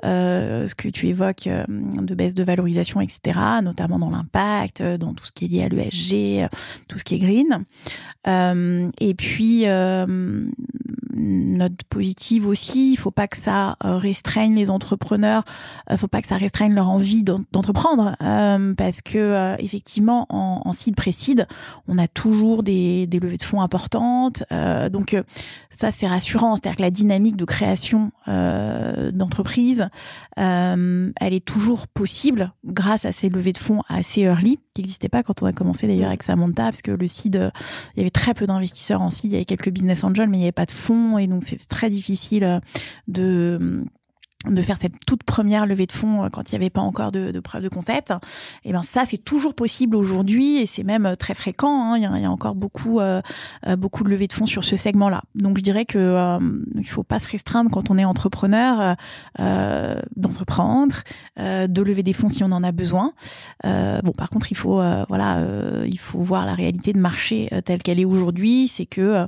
euh, ce que tu évoques euh, de baisse de valorisation, etc., notamment dans l'impact, dans tout ce qui est lié à l'ESG, tout ce qui est green. Et puis, note positive aussi, il faut pas que ça restreigne les entrepreneurs, il faut pas que ça restreigne leur envie d'entreprendre, parce que effectivement, en, en seed précide, on a toujours des, des levées de fonds importantes, donc ça c'est rassurant, c'est-à-dire que la dynamique de création d'entreprise, elle est toujours possible grâce à ces levées de fonds assez early, qui n'existaient pas quand on a commencé d'ailleurs avec Samantha, parce que le seed, il y avait très peu d'investisseurs en seed, il y avait quelques business angels, mais il n'y avait pas de fonds et donc c'était très difficile euh, de de faire cette toute première levée de fonds euh, quand il n'y avait pas encore de, de de concept. Et eh ben ça c'est toujours possible aujourd'hui et c'est même euh, très fréquent. Hein. Il, y a, encore beaucoup euh, beaucoup de levées de fonds sur ce segment-là. Donc je dirais que euh, il faut pas se restreindre quand on est entrepreneur euh, d'entreprendre, euh, de lever des fonds si on en a besoin. bon par contre il faut voilà il faut voir la réalité de marché telle qu'elle est aujourd'hui. C'est que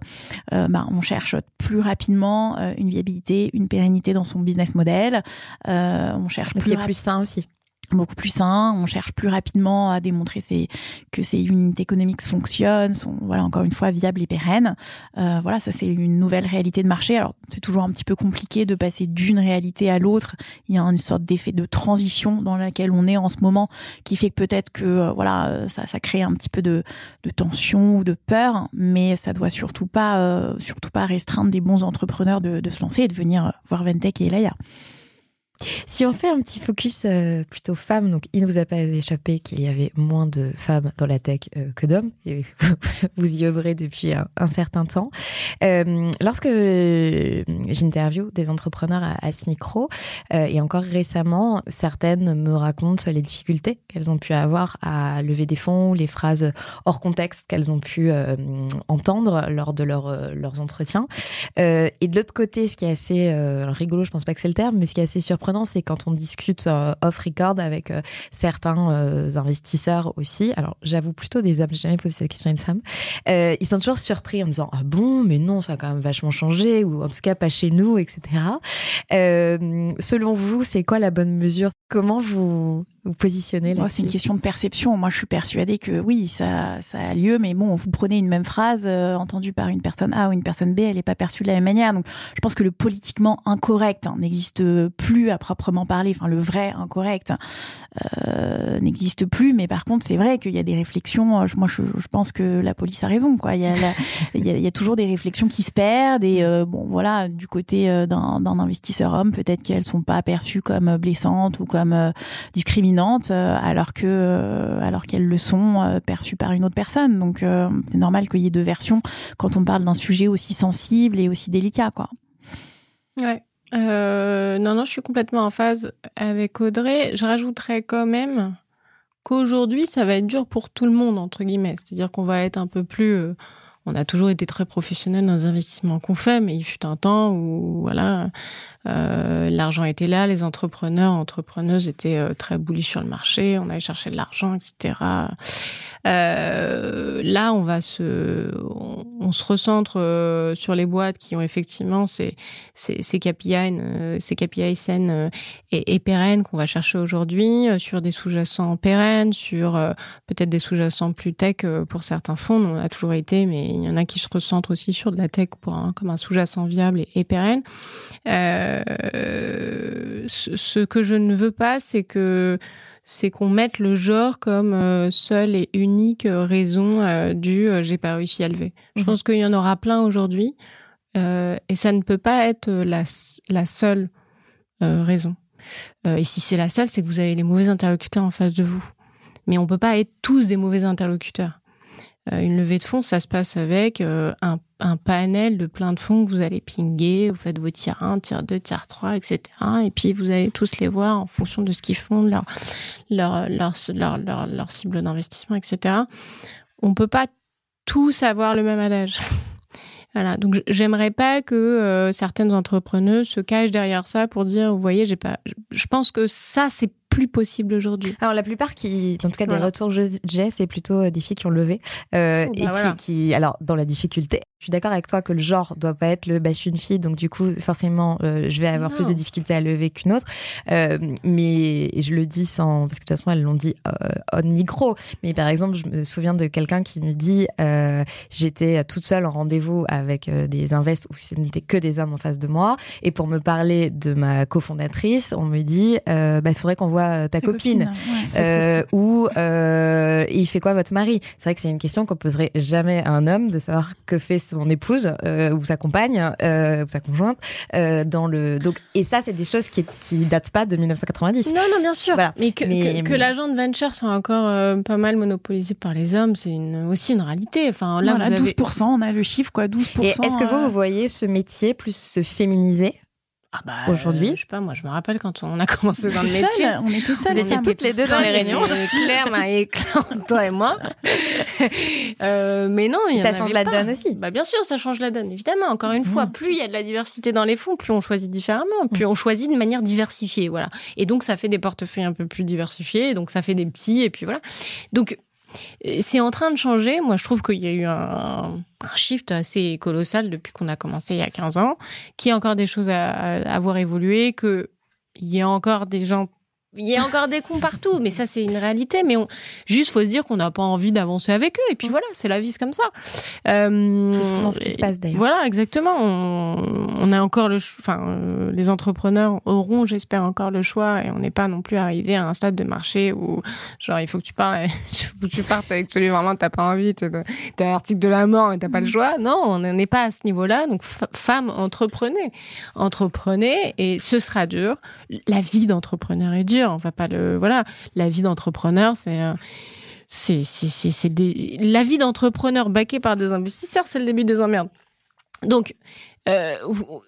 bah, on cherche plus rapidement une viabilité, une pérennité dans son business model euh, on cherche plus, plus sain aussi beaucoup plus sain, on cherche plus rapidement à démontrer que ces unités économiques fonctionnent, sont voilà encore une fois viables et pérennes. Euh, voilà, ça c'est une nouvelle réalité de marché. Alors c'est toujours un petit peu compliqué de passer d'une réalité à l'autre. Il y a une sorte d'effet de transition dans laquelle on est en ce moment, qui fait que peut-être que euh, voilà ça, ça crée un petit peu de, de tension ou de peur, mais ça doit surtout pas surtout pas restreindre des bons entrepreneurs de, de se lancer et de venir voir Ventec et Elaya. Si on fait un petit focus euh, plutôt femmes, donc il ne vous a pas échappé qu'il y avait moins de femmes dans la tech euh, que d'hommes, et vous y œuvrez depuis un, certain temps. Euh, lorsque j'interview des entrepreneurs à, ce micro, et encore récemment, certaines me racontent les difficultés qu'elles ont pu avoir à lever des fonds, les phrases hors contexte qu'elles ont pu entendre lors de leur, leurs entretiens. et de l'autre côté, ce qui est assez rigolo, je pense pas que c'est le terme, mais ce qui est assez surprenant, c'est quand on discute euh, off-record avec euh, certains euh, investisseurs aussi. Alors, j'avoue plutôt des hommes, j'ai jamais posé cette question à une femme. ils sont toujours surpris en disant Ah bon, mais non, ça a quand même vachement changé, ou en tout cas pas chez nous, etc. selon vous, c'est quoi la bonne mesure? Comment vous vous positionnez là C'est une question de perception. Moi, je suis persuadée que oui, ça, ça a lieu, mais bon, vous prenez une même phrase euh, entendue par une personne A ou une personne B, elle n'est pas perçue de la même manière. Donc, je pense que le politiquement incorrect hein, n'existe plus à proprement parler. Enfin, le vrai incorrect euh, n'existe plus. Mais par contre, c'est vrai qu'il y a des réflexions. Moi, je, je, pense que la police a raison. Quoi. Il y a, il, y a, il y a toujours des réflexions qui se perdent. Et euh, bon, voilà, du côté euh, d'un investisseur homme, peut-être qu'elles sont pas perçues comme blessantes ou comme discriminantes euh, alors que euh, alors qu'elles le sont euh, perçues par une autre personne. Donc c'est normal qu'il y ait deux versions quand on parle d'un sujet aussi sensible et aussi délicat, quoi. Ouais. non, non, je suis complètement en phase avec Audrey. Je rajouterais quand même qu'aujourd'hui, ça va être dur pour tout le monde, entre guillemets. C'est-à-dire qu'on va être un peu plus on a toujours été très professionnels dans les investissements qu'on fait, mais il fut un temps où voilà, euh, l'argent était là, les entrepreneurs, entrepreneuses étaient euh, très bullish sur le marché, on allait chercher de l'argent, etc. là, on va se, on, se recentre sur les boîtes qui ont effectivement ces, ces, ces KPI, ces KPI saines et, et pérennes qu'on va chercher aujourd'hui, sur des sous-jacents pérennes, sur peut-être des sous-jacents plus tech pour certains fonds. On a toujours été, mais il y en a qui se recentrent aussi sur de la tech pour comme un sous-jacent viable et, pérenne. Euh, ce, que je ne veux pas, c'est que c'est qu'on mette le genre comme euh, seule et unique raison euh, du j'ai pas réussi à lever. Je mhm. pense qu'il y en aura plein aujourd'hui et ça ne peut pas être la, la seule raison. et si c'est la seule, c'est que vous avez les mauvais interlocuteurs en face de vous. Mais on peut pas être tous des mauvais interlocuteurs. Euh, une levée de fonds, ça se passe avec euh, un, panel de plein de fonds que vous allez pinguer, vous faites vos tiers 1, tiers 2, tiers 3, etc. Et puis vous allez tous les voir en fonction de ce qu'ils font, leur, leur, leur, leur, leur cible d'investissement, etc. On peut pas tous avoir le même adage. Voilà, donc j'aimerais pas que euh, certaines entrepreneuses se cachent derrière ça pour dire, vous voyez, j'ai pas. Je pense que ça, c'est plus possible aujourd'hui. Alors la plupart qui, en tout cas des retours que j'ai, c'est plutôt des filles qui ont levé euh, oh, et bah qui, qui, alors dans la difficulté, je suis d'accord avec toi que le genre doit pas être le bah, je suis une fille, donc du coup, forcément, euh, je vais avoir plus de difficultés à lever qu'une autre. Euh, mais je le dis sans. Parce que de toute façon, elles l'ont dit euh, on micro. Mais par exemple, je me souviens de quelqu'un qui me dit euh, j'étais toute seule en rendez-vous avec euh, des invests où ce n'était que des hommes en face de moi. Et pour me parler de ma cofondatrice, on me dit bah, faudrait qu'on voit ta, copine. ou il fait quoi votre mari? C'est vrai que c'est une question qu'on poserait jamais à un homme de savoir que fait son épouse euh, ou sa compagne euh, ou sa conjointe euh, dans le donc et ça c'est des choses qui qui datent pas de 1990 non non bien sûr. Mais que, mais, que, l'agent de venture soit encore euh, pas mal monopolisé par les hommes c'est une aussi une réalité. Enfin là voilà, 12% on a le chiffre quoi 12% et est-ce que vous vous voyez ce métier plus se féminiser? Ah bah, aujourd'hui euh, Je sais pas, moi je me rappelle quand on a commencé dans le métier. on était seuls. On était toutes les deux dans les réunions. Claire, Marie, toi et moi. euh, mais non, il ça change la donne aussi. Bah bien sûr, ça change la donne, évidemment. Encore une fois, plus il y a de la diversité dans les fonds, plus on choisit différemment, plus on choisit de manière diversifiée, voilà. Et donc ça fait des portefeuilles un peu plus diversifiés, donc ça fait des petits, et puis voilà. Donc c'est en train de changer. Moi, je trouve qu'il y a eu un, shift assez colossal depuis qu'on a commencé il y a 15 ans, qu'il y a encore des choses à, à avoir évolué, qu'il y a encore des gens il y a encore des cons partout, mais ça c'est une réalité. Mais on... juste faut se dire qu'on n'a pas envie d'avancer avec eux. Et puis voilà, c'est la vie, c'est comme ça. Euh... ce qui se passe d'ailleurs. Voilà, exactement. On, a encore le, enfin, euh, les entrepreneurs auront, j'espère, encore le choix, et on n'est pas non plus arrivé à un stade de marché où, genre, il faut que tu parles, faut que tu partes avec celui vraiment t'as pas envie, t'as l'article de la mort, et t'as pas le mm. choix. Non, on n'est pas à ce niveau-là. Donc, femmes, entreprenez, entreprenez, et ce sera dur. La vie d'entrepreneur est dure on va pas le voilà. La vie d'entrepreneur, c'est euh, c'est c'est c'est la vie d'entrepreneur baqué par des investisseurs, c'est le début des emmerdes. Donc euh,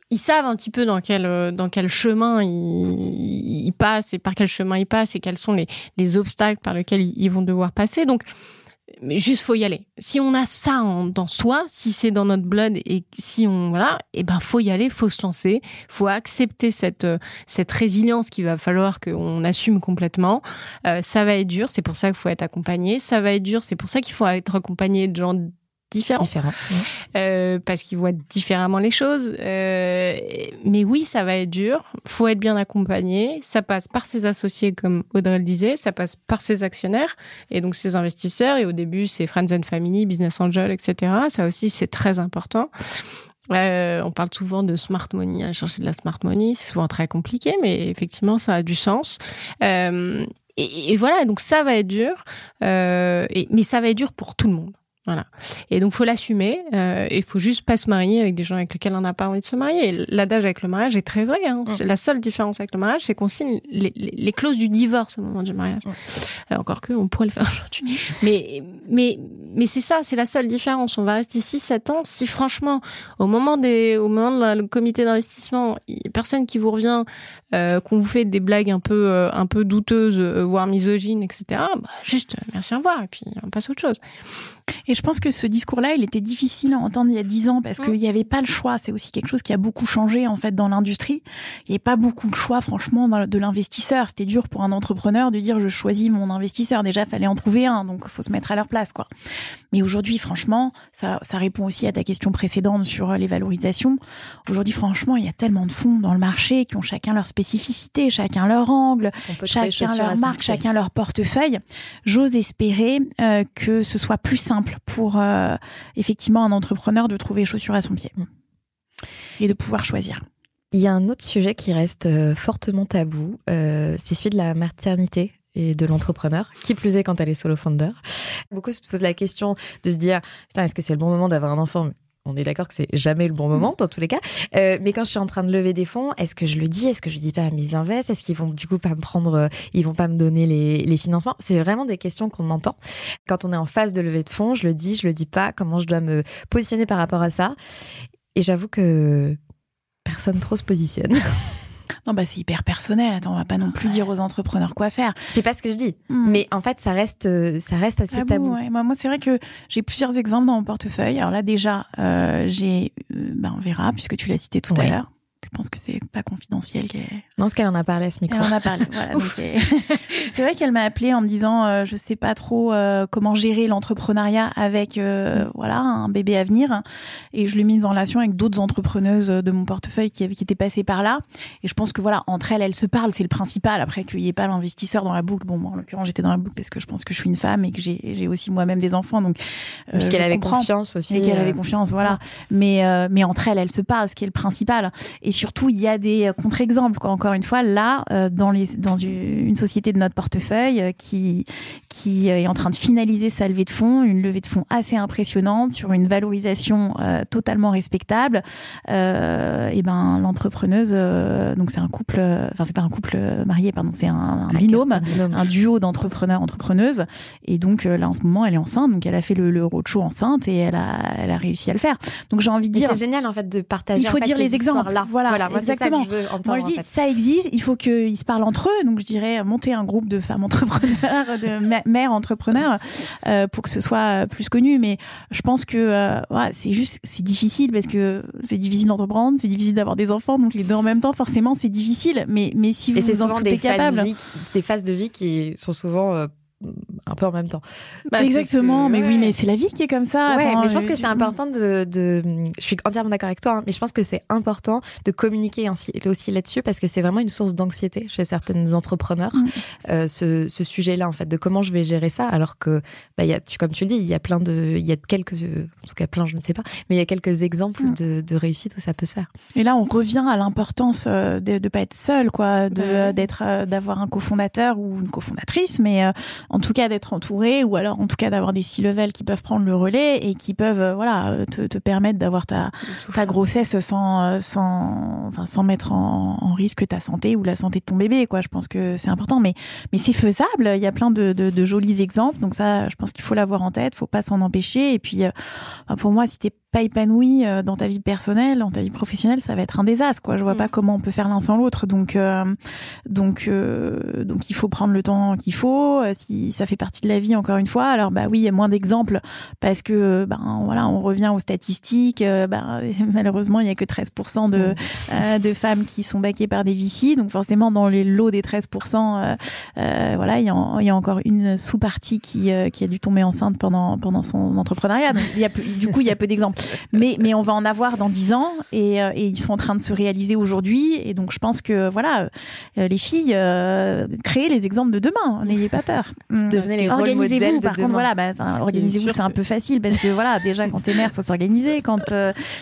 ils savent un petit peu dans quel euh, dans quel chemin ils, passent et par quel chemin ils passent et quels sont les, les obstacles par lesquels ils vont devoir passer. Donc mais juste faut y aller. Si on a ça dans soi, si c'est dans notre blood et si on voilà, et eh ben faut y aller, faut se lancer, faut accepter cette euh, cette résilience qu'il va falloir qu'on assume complètement. Euh, ça va être dur, c'est pour ça qu'il faut être accompagné. Ça va être dur, c'est pour ça qu'il faut être accompagné de gens différents. Euh, parce qu'ils voient différemment les choses. Euh, mais oui, ça va être dur. Faut être bien accompagné. Ça passe par ses associés, comme Audrey le disait. Ça passe par ses actionnaires et donc ses investisseurs. Et au début, c'est Friends and Family, Business Angel, etc. Ça aussi, c'est très important. Euh, on parle souvent de smart money, à chercher de la smart money, c'est souvent très compliqué, mais effectivement, ça a du sens. Euh, et, et, voilà, donc ça va être dur, euh, et, mais ça va être dur pour tout le monde. Voilà. Et donc, faut l'assumer. Euh, il faut juste pas se marier avec des gens avec lesquels on n'a pas envie de se marier. L'adage avec le mariage est très vrai. Hein. La seule différence avec le mariage, c'est qu'on signe les, les, clauses du divorce au moment du mariage. Euh, encore que, on pourrait le faire aujourd'hui. mais, mais, mais c'est ça, c'est la seule différence. On va rester 6-7 ans. Si franchement, au moment des, au moment du comité d'investissement, il y a personne qui vous revient, euh, qu'on vous fait des blagues un peu, euh, un peu douteuses, voire misogynes, etc. Bah, juste, merci, au revoir, et puis on passe à autre chose. Et je pense que ce discours-là, il était difficile à entendre il y a dix ans parce qu'il n'y avait pas le choix. C'est aussi quelque chose qui a beaucoup changé en fait dans l'industrie. Il n'y avait pas beaucoup de choix, franchement, de l'investisseur. C'était dur pour un entrepreneur de dire je choisis mon investisseur. Déjà, fallait en trouver un, donc faut se mettre à leur place, quoi. Mais aujourd'hui, franchement, ça, ça répond aussi à ta question précédente sur euh, les valorisations. Aujourd'hui, franchement, il y a tellement de fonds dans le marché qui ont chacun leur spécificité, chacun leur angle, chacun leur marque, chacun leur portefeuille. J'ose espérer euh, que ce soit plus simple pour euh, effectivement un entrepreneur de trouver chaussures à son pied et de pouvoir choisir. Il y a un autre sujet qui reste euh, fortement tabou, euh, c'est celui de la maternité et de l'entrepreneur, qui plus est quand elle est solo founder. Beaucoup se posent la question de se dire, est-ce que c'est le bon moment d'avoir un enfant? On est d'accord que c'est jamais le bon moment dans tous les cas. Euh, mais quand je suis en train de lever des fonds, est-ce que je le dis? Est-ce que je dis pas à mes invests? Est-ce qu'ils vont du coup pas me prendre Ils vont pas me donner les, les financements? C'est vraiment des questions qu'on entend quand on est en phase de levée de fonds. Je le dis, je le dis pas. Comment je dois me positionner par rapport à ça Et j'avoue que personne trop se positionne. Non, bah c'est hyper personnel. Attends, on va pas non plus dire aux entrepreneurs quoi faire. C'est pas ce que je dis. Hmm. Mais en fait, ça reste, euh, ça reste assez ah tabou. Moi, moi c'est vrai que j'ai plusieurs exemples dans mon portefeuille. Alors là, déjà, euh, j'ai, euh, bah, on verra puisque tu l'as cité tout à l'heure. Je pense que c'est pas confidentiel. Non, ce qu'elle en a parlé à ce micro. Elle en a parlé. Voilà, euh, c'est vrai qu'elle m'a appelé en me disant, euh, je sais pas trop euh, comment gérer l'entrepreneuriat avec euh, mm. voilà un bébé à venir. Et je l'ai mise en relation avec d'autres entrepreneuses de mon portefeuille qui, qui étaient passées par là. Et je pense que voilà, entre elles, elles se parlent, c'est le principal. Après qu'il n'y ait pas l'investisseur dans la boucle. Bon, en l'occurrence, j'étais dans la boucle parce que je pense que je suis une femme et que j'ai aussi moi-même des enfants. Donc, euh, qu'elle avait confiance aussi. Et qu'elle avait confiance, voilà. Mais mais entre elles, elles se parlent, ce qui est le principal. Et surtout, il y a des contre-exemples. Encore une fois, là, euh, dans, les, dans une société de notre portefeuille euh, qui, qui est en train de finaliser sa levée de fonds, une levée de fonds assez impressionnante sur une valorisation euh, totalement respectable, et ben l'entrepreneuse, donc c'est un couple, enfin c'est pas un couple marié, pardon, c'est un, binôme, un, duo d'entrepreneurs entrepreneuses, et donc là en ce moment elle est enceinte, donc elle a fait le, le roadshow enceinte et elle a, elle a réussi à le faire. Donc j'ai envie de dire, c'est génial en fait de partager. Il faut dire les exemples. Là. Voilà, voilà exactement. Moi, je dis, ça existe, il faut qu'ils se parlent entre eux. Donc, je dirais monter un groupe de femmes entrepreneurs, de mères entrepreneurs, euh, pour que ce soit plus connu. Mais je pense que euh, c'est juste, c'est difficile parce que c'est difficile d'entreprendre, c'est difficile d'avoir des enfants. Donc, les deux en même temps, forcément, c'est difficile. Mais, mais si vous en êtes capable. des phases de vie qui sont souvent euh, un peu en même temps. Bah, Exactement, mais oui, mais c'est la vie qui est comme ça. Ouais, mais je pense que c'est important de, de, je suis entièrement d'accord avec toi, hein, mais je pense que c'est important de communiquer aussi, aussi là-dessus parce que c'est vraiment une source d'anxiété chez certains entrepreneurs, mm. euh, ce, ce sujet-là en fait, de comment je vais gérer ça, alors que, bah, y a, tu, comme tu le dis, il y a plein de, il y a quelques, en tout cas plein, je ne sais pas, mais il y a quelques exemples mm. de, de, réussite où ça peut se faire. Et là, on revient à l'importance euh, de ne pas être seul, quoi, de d'être, euh, d'avoir un cofondateur ou une cofondatrice, mais en tout cas d'être entouré ou alors en tout cas d'avoir des C-level qui peuvent prendre le relais et qui peuvent euh, voilà euh, te, te permettre d'avoir ta ta grossesse sans euh, sans enfin sans mettre en, en, risque ta santé ou la santé de ton bébé quoi je pense que c'est important mais mais c'est faisable il y a plein de, de, de jolis exemples donc ça je pense qu'il faut l'avoir en tête faut pas s'en empêcher et puis pour moi si t'es pas épanoui dans ta vie personnelle, dans ta vie professionnelle, ça va être un désastre. Quoi. Je vois mm. pas comment on peut faire l'un sans l'autre. Donc, euh, donc, euh, donc, il faut prendre le temps qu'il faut. Si ça fait partie de la vie, encore une fois. Alors, bah oui, il y a moins d'exemples parce que, ben voilà, on revient aux statistiques. Ben, malheureusement, il y a que 13% de mm. de femmes qui sont baquées par des VC. Donc, forcément, dans les lots des 13%, voilà, il y, a, il y a encore une sous-partie qui qui a dû tomber enceinte pendant pendant son entrepreneuriat. Donc, il y a du coup, il y a peu d'exemples mais, mais on va en avoir dans dix ans et, euh, et, ils sont en train de se réaliser aujourd'hui. Et donc, je pense que, voilà, euh, les filles, euh, créez les exemples de demain. N'ayez pas peur. Hum, organisez-vous. Par contre, voilà, bah, organisez-vous, c'est un peu facile parce que, voilà, déjà, quand t'es mère, faut s'organiser. Quand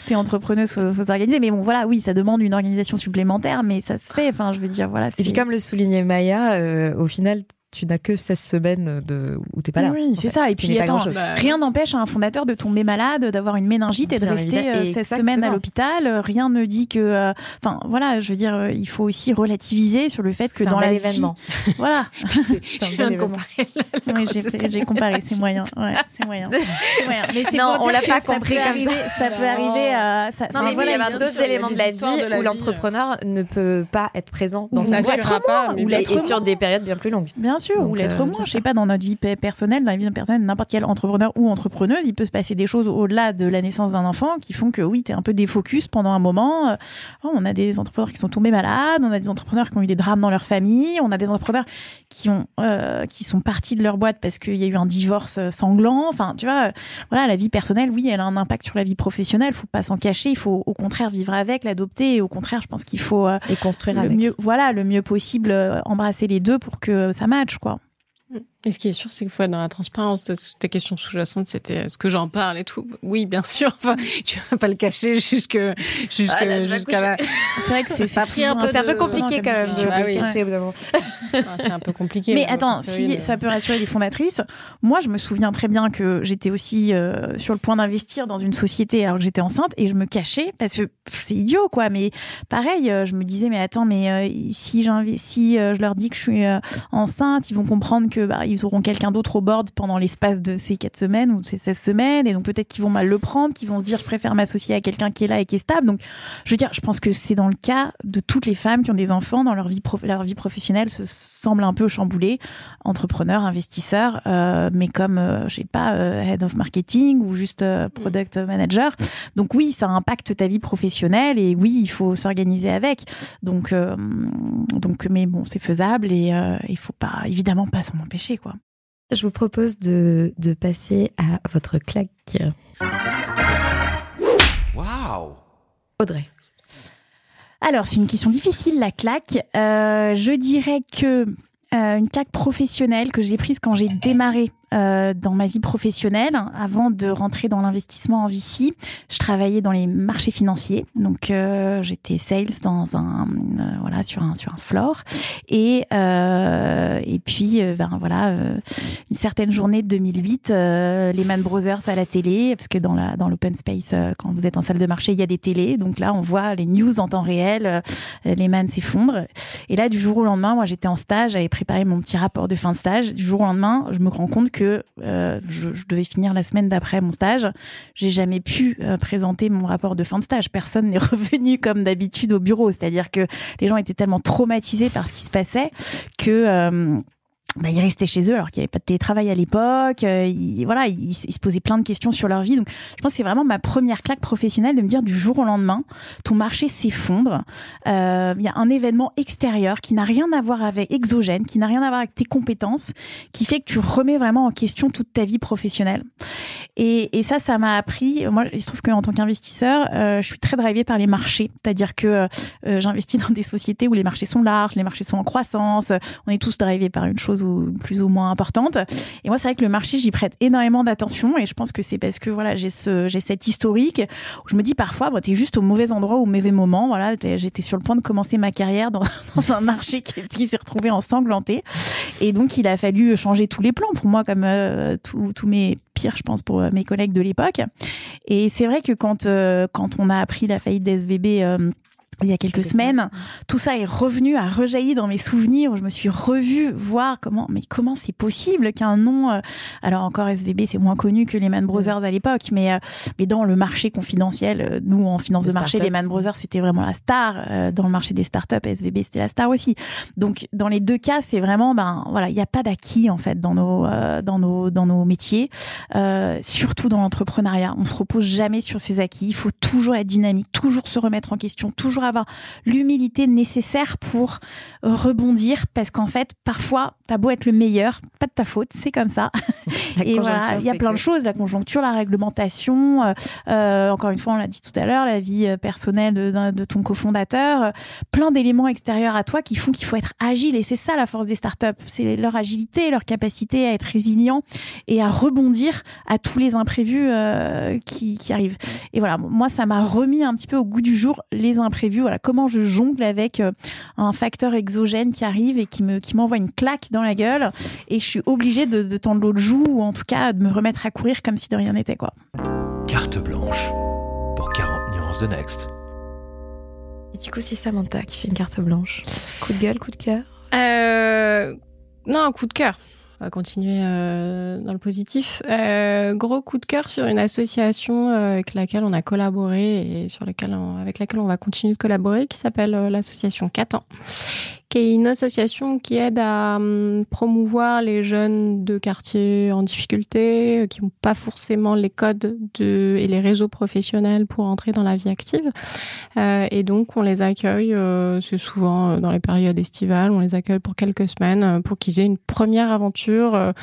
t'es entrepreneuse, faut, faut s'organiser. Mais bon, voilà, oui, ça demande une organisation supplémentaire, mais ça se fait. Enfin, je veux dire, voilà. Et puis, comme le soulignait Maya, au final, tu n'as que 16 semaines de où t'es pas là. Oui, c'est ça. Et puis attends, bah, rien n'empêche à un fondateur de tomber malade, d'avoir une méningite et de rester 16 euh, semaines à l'hôpital. Rien ne dit que, euh, enfin voilà, je veux dire, euh, il faut aussi relativiser sur le fait que dans l'événement, voilà. tu viens de comparer Oui, j'ai comparé, c'est moyen. Ouais, c'est moyen. moyen. Mais non, on l'a pas compris comme arriver, ça. Ça peut arriver à. Ça, non, mais voilà, il y a d'autres éléments de la vie où l'entrepreneur ne peut pas être présent dans sa vie. Pas, ou l'être sur des périodes bien plus longues. Bien sûr, ou l'être moins. Je sais pas, dans notre vie personnelle, dans la vie personnelle, n'importe quel entrepreneur ou entrepreneuse, il peut se passer des choses au-delà de la naissance d'un enfant qui font que oui, tu es un peu défocus pendant un moment. Oh, on a des entrepreneurs qui sont tombés malades, on a des entrepreneurs qui ont eu des drames dans leur famille, on a des entrepreneurs qui ont euh, qui sont partis de leur boîte parce qu'il y a eu un divorce euh, sanglant. Enfin, tu vois, euh, voilà, la vie personnelle, oui, elle a un impact sur la vie professionnelle. Faut pas s'en cacher. Il faut au contraire vivre avec, l'adopter. Et au contraire, je pense qu'il faut et construire le avec. mieux, voilà, le mieux possible, embrasser les deux pour que ça matche, quoi. Et ce qui est sûr, c'est qu'il faut être dans la transparence. Ta question sous-jacente, c'était est-ce que j'en parle et tout Oui, bien sûr. Enfin, tu vas pas le cacher jusque, jusque ah, jusqu'à la. C'est vrai que c'est ça pris un peu. C'est un peu compliqué quand même de ah, oui. cacher. Ah, c'est un peu compliqué. Mais, attends, si ça peut rassurer les fondatrices, moi, je me souviens très bien que j'étais aussi euh, sur le point d'investir dans une société alors que j'étais enceinte et je me cachais parce que c'est idiot, quoi. Mais pareil, euh, je me disais, mais attends, mais euh, si j'investis, si je leur dis que je suis enceinte, ils vont comprendre que bah, ils auront quelqu'un d'autre au board pendant l'espace de ces quatre semaines ou ces 16 semaines. Et donc peut-être qu'ils vont mal le prendre, qu'ils vont se dire je préfère m'associer à quelqu'un qui est là et qui est stable. Donc je veux dire, je pense que c'est dans le cas de toutes les femmes qui ont des enfants dans leur vie, leur vie professionnelle se semble un peu chamboulée. Entrepreneurs, investisseurs, euh, mais comme, euh, je sais pas, euh, head of marketing ou juste euh, product manager. Donc oui, ça impacte ta vie professionnelle et oui, il faut s'organiser avec. Donc, donc mais bon, c'est faisable et il faut pas, évidemment, pas s'en empêcher. Je vous propose de, passer à votre claque. Waouh Audrey. Alors, c'est une question difficile, la claque. Euh, je dirais que euh, une claque professionnelle que j'ai prise quand j'ai démarré euh, dans ma vie professionnelle, avant de rentrer dans l'investissement en VC, je travaillais dans les marchés financiers. Donc euh, j'étais sales dans un euh, voilà sur un sur un floor et euh, et puis ben voilà une certaine journée de 2008, Lehman Brothers à la télé parce que dans la dans l'open space quand vous êtes en salle de marché il y a des télés donc là on voit les news en temps réel, Lehman s'effondre et là du jour au lendemain moi j'étais en stage, j'avais préparé mon petit rapport de fin de stage. Du jour au lendemain je me rends compte que euh, je, devais finir la semaine d'après mon stage. J'ai jamais pu euh, présenter mon rapport de fin de stage. Personne n'est revenu comme d'habitude au bureau. C'est-à-dire que les gens étaent tellement traumatisés par ce qui se passait que euh, bah, ils restaient chez eux alors qu'il n'y avait pas de télétravail à l'époque. Euh, voilà, ils, se posaient plein de questions sur leur vie. Donc, je pense que c'est vraiment ma première claque professionnelle de me dire du jour au lendemain, ton marché s'effondre. Euh, il y a un événement extérieur qui n'a rien à voir avec exogène, qui n'a rien à voir avec tes compétences, qui fait que tu remets vraiment en question toute ta vie professionnelle. Et, et ça, ça m'a appris. Moi, il se trouve qu'en tant qu'investisseur, euh, je suis très drivée par les marchés. C'est-à-dire que euh, j'investis dans des sociétés où les marchés sont larges, les marchés sont en croissance. On est tous drivés par une chose plus ou moins importante. Et moi, c'est vrai que le marché, j'y prête énormément d'attention. Et je pense que c'est parce que voilà, j'ai ce, j'ai cette historique où je me dis parfois, bon, t'es juste au mauvais endroit au mauvais moment. Voilà, j'étais sur le point de commencer ma carrière dans, un marché qui, s'est retrouvé ensanglanté. Et donc, il a fallu changer tous les plans pour moi, comme euh, tous mes pires, je pense, pour euh, mes collègues de l'époque. Et c'est vrai que quand, euh, quand on a appris la faillite d'SVB, il y a quelques, semaines, tout ça est revenu, a rejailli dans mes souvenirs. Où je me suis revue voir comment, mais comment c'est possible qu'un nom, euh, alors encore SVB, c'est moins connu que Lehman Brothers à l'époque, mais euh, mais dans le marché confidentiel, euh, nous en finance de marché, Lehman Brothers c'était vraiment la star. dans le marché des startups, SVB c'était la star aussi. Donc dans les deux cas, c'est vraiment, ben voilà, il n'y a pas d'acquis en fait dans nos dans nos dans nos métiers, surtout dans l'entrepreneuriat. On se repose jamais sur ses acquis. Il faut toujours être dynamique, toujours se remettre en question, toujours avoir l'humilité nécessaire pour rebondir parce qu'en fait, parfois, t'as beau être le meilleur, pas de ta faute, c'est comme ça. et voilà, il y a plein de choses, la conjoncture, la réglementation, euh, euh, encore une fois, on l'a dit tout à l'heure, la vie euh, personnelle de, de ton cofondateur, plein d'éléments extérieurs à toi qui font qu'il faut être agile et c'est ça la force des startups, c'est leur agilité, leur capacité à être résilient et à rebondir à tous les imprévus qui, qui arrivent. Et voilà, moi, ça m'a remis un petit peu au goût du jour les imprévus voilà comment je jongle avec euh, un facteur exogène qui arrive et qui me qui m'envoie une claque dans la gueule et je suis obligée de, de tendre l'autre joue ou en tout cas de me remettre à courir comme si de rien n'était quoi. Carte blanche pour 40 nuances de Next. Et du coup, c'est Samantha qui fait une carte blanche. Coup de gueule, coup de cœur? Euh... Non, coup de cœur. On va continuer dans le positif. gros coup de cœur sur une association avec laquelle on a collaboré et sur laquelle avec laquelle on va continuer de collaborer, qui s'appelle l'association Catan qui est une association qui aide à hum, promouvoir les jeunes de quartiers en difficulté, euh, qui n'ont pas forcément les codes de, et les réseaux professionnels pour entrer dans la vie active. Euh, et donc, on les accueille, euh, c'est souvent dans les périodes estivales, on les accueille pour quelques semaines pour qu'ils aient une première aventure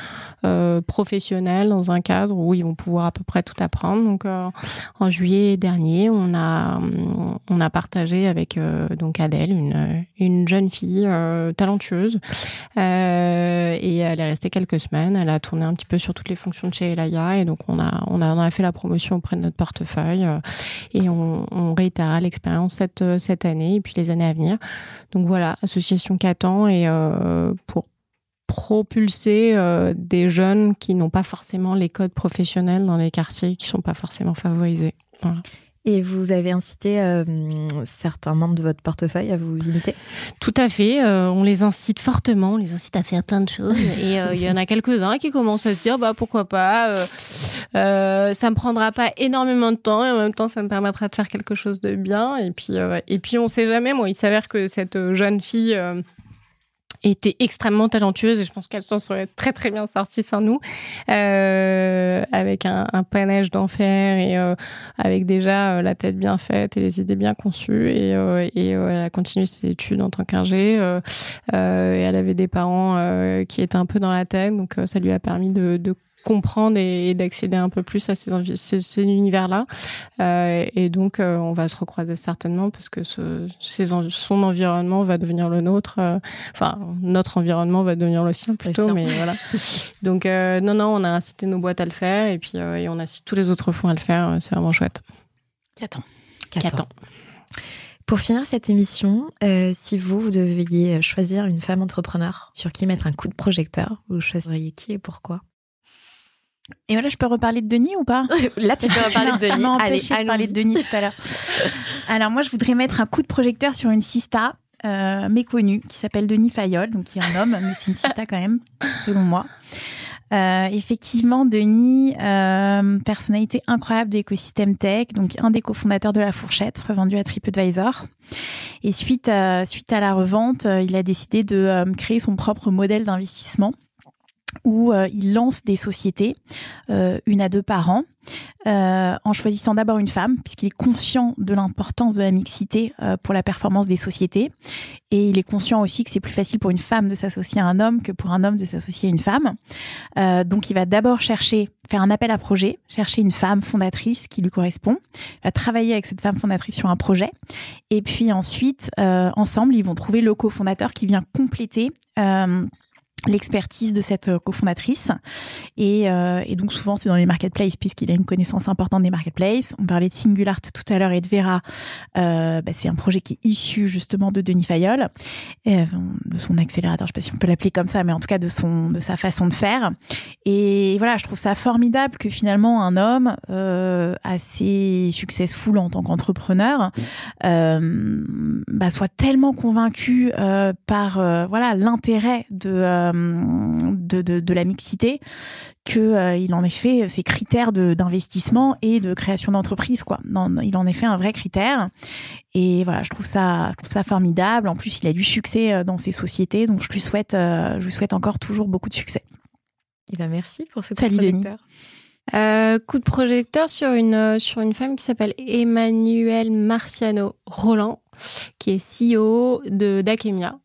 professionnelle dans un cadre où ils vont pouvoir à peu près tout apprendre. Donc, en juillet dernier, on a, hum, on a partagé avec donc Adèle, une, une jeune fille euh, talentueuse. Euh, et elle est restée quelques semaines. Elle a tourné un petit peu sur toutes les fonctions de chez Elaya. Et donc, on a, on a, fait la promotion auprès de notre portefeuille. Euh, et on, on réitérera l'expérience cette, cette année et puis les années à venir. Donc voilà, association Catan et pour propulser des jeunes qui n'ont pas forcément les codes professionnels dans les quartiers qui sont pas forcément favorisés. Voilà. Et vous avez incité euh, certains membres de votre portefeuille à vous imiter? Tout à fait. Euh, on les incite fortement. On les incite à faire plein de choses. Et euh, il y en a quelques-uns qui commencent à se dire bah pourquoi pas. ça me prendra pas énormément de temps et en même temps ça me permettra de faire quelque chose de bien. Et puis et puis on sait jamais. Moi, il s'avère que cette jeune fille était extrêmement talentueuse et je pense qu'elle s'en serait très très bien sortie sans nous, euh, avec un, un panache d'enfer et euh, avec déjà euh, la tête bien faite et les idées bien conçues et, euh, et elle a continué ses études en tant qu'ingé et elle avait des parents qui étaient un peu dans la tête. Donc ça lui a permis de, de comprendre et, d'accéder un peu plus à ces, ces, univers-là. Euh, et donc, euh, on va se recroiser certainement parce que ce, son environnement va devenir le nôtre. Euh, enfin, notre environnement va devenir le sien plutôt, mais voilà. Donc, euh, non, non, on a incité nos boîtes à le faire et puis et on incite tous les autres fonds à le faire. C'est vraiment chouette. Qu'attends Qu'attends pour finir cette émission, si vous, vous deviez choisir une femme entrepreneur sur qui mettre un coup de projecteur, vous choisiriez qui et pourquoi? Et voilà, je peux reparler de Denis ou pas? Là, tu peux reparler de Denis. Allez, de parler de Denis tout à l'heure. Alors moi, je voudrais mettre un coup de projecteur sur une sista euh, méconnue qui s'appelle Denis Fayol, donc qui est un homme, mais c'est une sista quand même, selon moi. Euh, effectivement, Denis, euh, personnalité incroyable de l'écosystème tech, donc un des cofondateurs de la Fourchette, revendu à TripAdvisor. Et suite à, suite à la revente, il a décidé de créer son propre modèle d'investissement où euh, il lance des sociétés, euh, une à deux par an, euh, en choisissant d'abord une femme, puisqu'il est conscient de l'importance de la mixité pour la performance des sociétés. Et il est conscient aussi que c'est plus facile pour une femme de s'associer à un homme que pour un homme de s'associer à une femme. donc il va d'abord chercher, faire un appel à projet, chercher une femme fondatrice qui lui correspond, il va travailler avec cette femme fondatrice sur un projet. Et puis ensuite, ensemble, ils vont trouver le cofondateur qui vient compléter l'expertise de cette euh, cofondatrice. Et, euh, et donc souvent c'est dans les marketplaces puisqu'il a une connaissance importante des marketplaces. On parlait de Singulart tout à l'heure et de Vera. Euh, bah, c'est un projet qui est issu justement de Denis Fayol et, euh, de son accélérateur. Je sais pas si on peut l'appeler comme ça mais en tout cas de son de sa façon de faire. Et voilà je trouve ça formidable que finalement un homme euh, assez successful en tant qu'entrepreneur euh, bah, soit tellement convaincu par voilà l'intérêt de de, de, de, la mixité que euh, il en est fait ses critères d'investissement et de création d'entreprise quoi. Non, il en est fait un vrai critère et voilà, je trouve ça je trouve ça formidable. En plus, il a du succès euh, dans ses sociétés, donc je lui souhaite je lui souhaite encore toujours beaucoup de succès. Et eh ben merci pour ce coup Salut de projecteur. Euh, coup de projecteur sur une sur une femme qui s'appelle Emmanuelle Marciano Roland qui est CEO de d'Akemia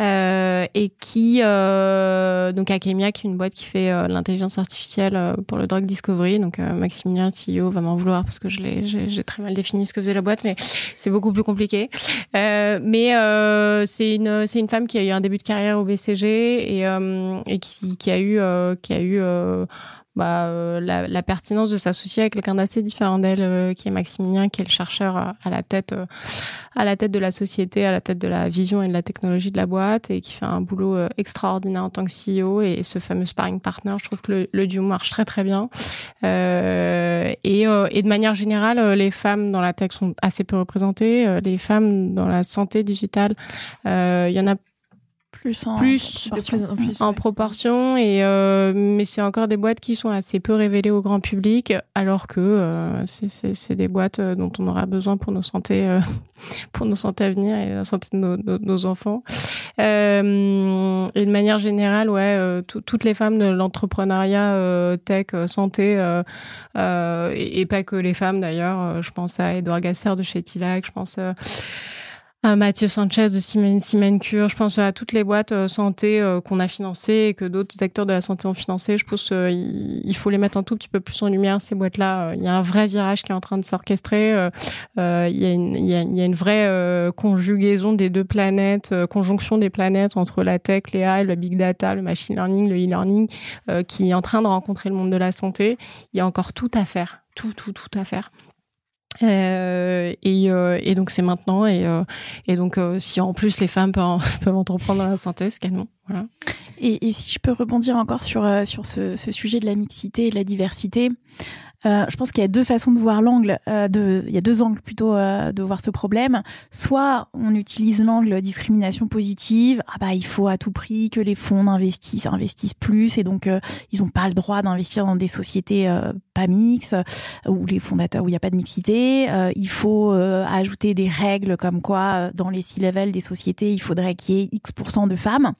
euh, et qui euh, donc Akemia qui est une boîte qui fait euh, l'intelligence artificielle euh, pour le drug discovery. Donc euh, Maximilien le CEO va m'en vouloir parce que je l'ai j'ai très mal défini ce que faisait la boîte mais c'est beaucoup plus compliqué. Mais c'est une c'est une femme qui a eu un début de carrière au BCG et et qui qui a eu qui a eu bah, euh, la, la, pertinence de s'associer avec quelqu'un d'assez différent d'elle, euh, qui est Maximilien, qui est le chercheur à, la tête, euh, à la tête de la société, à la tête de la vision et de la technologie de la boîte, et qui fait un boulot extraordinaire en tant que CEO. Et, ce fameux sparring partner, je trouve que le, le duo marche très très bien. et, et de manière générale, les femmes dans la tech sont assez peu représentées. les femmes dans la santé digitale, il y en a plus en plus, proportion. de plus en plus. en ouais. proportion et euh, mais c'est encore des boîtes qui sont assez peu révélées au grand public alors que euh, c'est- des boîtes euh, dont on aura besoin pour nos santé euh, pour nos santé à venir et la santé de nos, nos- nos enfants Euh, et de manière générale ouais euh, tout- toutes les femmes de l'entrepreneuriat euh, tech santé euh, euh, et, et pas que les femmes d'ailleurs je pense à Edouard Gasser de chez Tilac je pense euh, Mathieu Sanchez de Simen Simencure, je pense à toutes les boîtes euh, santé euh, qu'on a financées et que d'autres acteurs de la santé ont financées. Je pense qu'il il faut les mettre un tout petit peu plus en lumière, ces boîtes-là. Euh, Il y a un vrai virage qui est en train de s'orchestrer. Euh, euh, Il y, a une- vraie euh, conjugaison des deux planètes, euh, conjonction des planètes entre la tech, les le big data, le machine learning, le e-learning, euh, qui est en train de rencontrer le monde de la santé. Il y a encore tout à faire. Tout, tout, tout à faire. Euh, et, euh, et donc c'est maintenant. Et, euh, et donc euh, si en plus les femmes peuvent, peuvent entreprendre dans la santé c'est canon voilà. Et, et si je peux rebondir encore sur, euh, sur ce, ce sujet de la mixité et de la diversité, euh, je pense qu'il y a deux façons de voir l'angle, euh, de, il y a deux angles plutôt euh, de voir ce problème. Soit on utilise l'angle discrimination positive, ah bah il faut à tout prix que les fonds investissent, investissent plus et donc euh, ils n'ont pas le droit d'investir dans des sociétés euh, pas mixtes ou les fondateurs où il n'y a pas de mixité. Il faut ajouter des règles comme quoi dans les C-level des sociétés il faudrait qu'il y ait X% de femmes.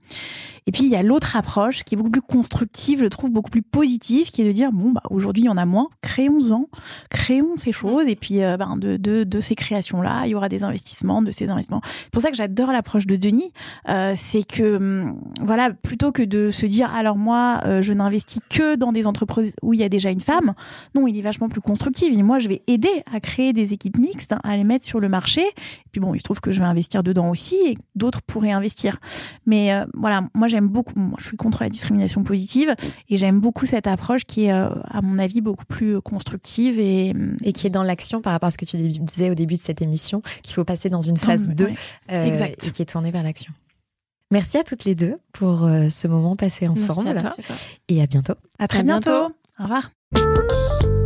Et puis il y a l'autre approche qui est beaucoup plus constructive, je trouve beaucoup plus positive, qui est de dire bon bah aujourd'hui il y en a moins, créons-en, créons ces choses et puis euh, ben, de, de, de ces créations là, il y aura des investissements, de ces investissements. C'est pour ça que j'adore l'approche de Denis, euh, c'est que hum, voilà plutôt que de se dire alors moi euh, je n'investis que dans des entreprises où il y a déjà une femme, non il est vachement plus constructif. Il dit, moi je vais aider à créer des équipes mixtes, à les mettre sur le marché. Et puis bon il se trouve que je vais investir dedans aussi et d'autres pourraient investir. Mais voilà, moi j'aime beaucoup, moi, je suis contre la discrimination positive et j'aime beaucoup cette approche qui est, à mon avis, beaucoup plus constructive et, Et qui est dans l'action par rapport à ce que tu disais au début de cette émission, qu'il faut passer dans une phase Ouais, 2 ouais. euh, exact. et qui est tournée vers l'action. Merci à toutes les deux pour euh, ce moment passé Merci ensemble à toi. Et à bientôt. À très À bientôt. bientôt. Au revoir.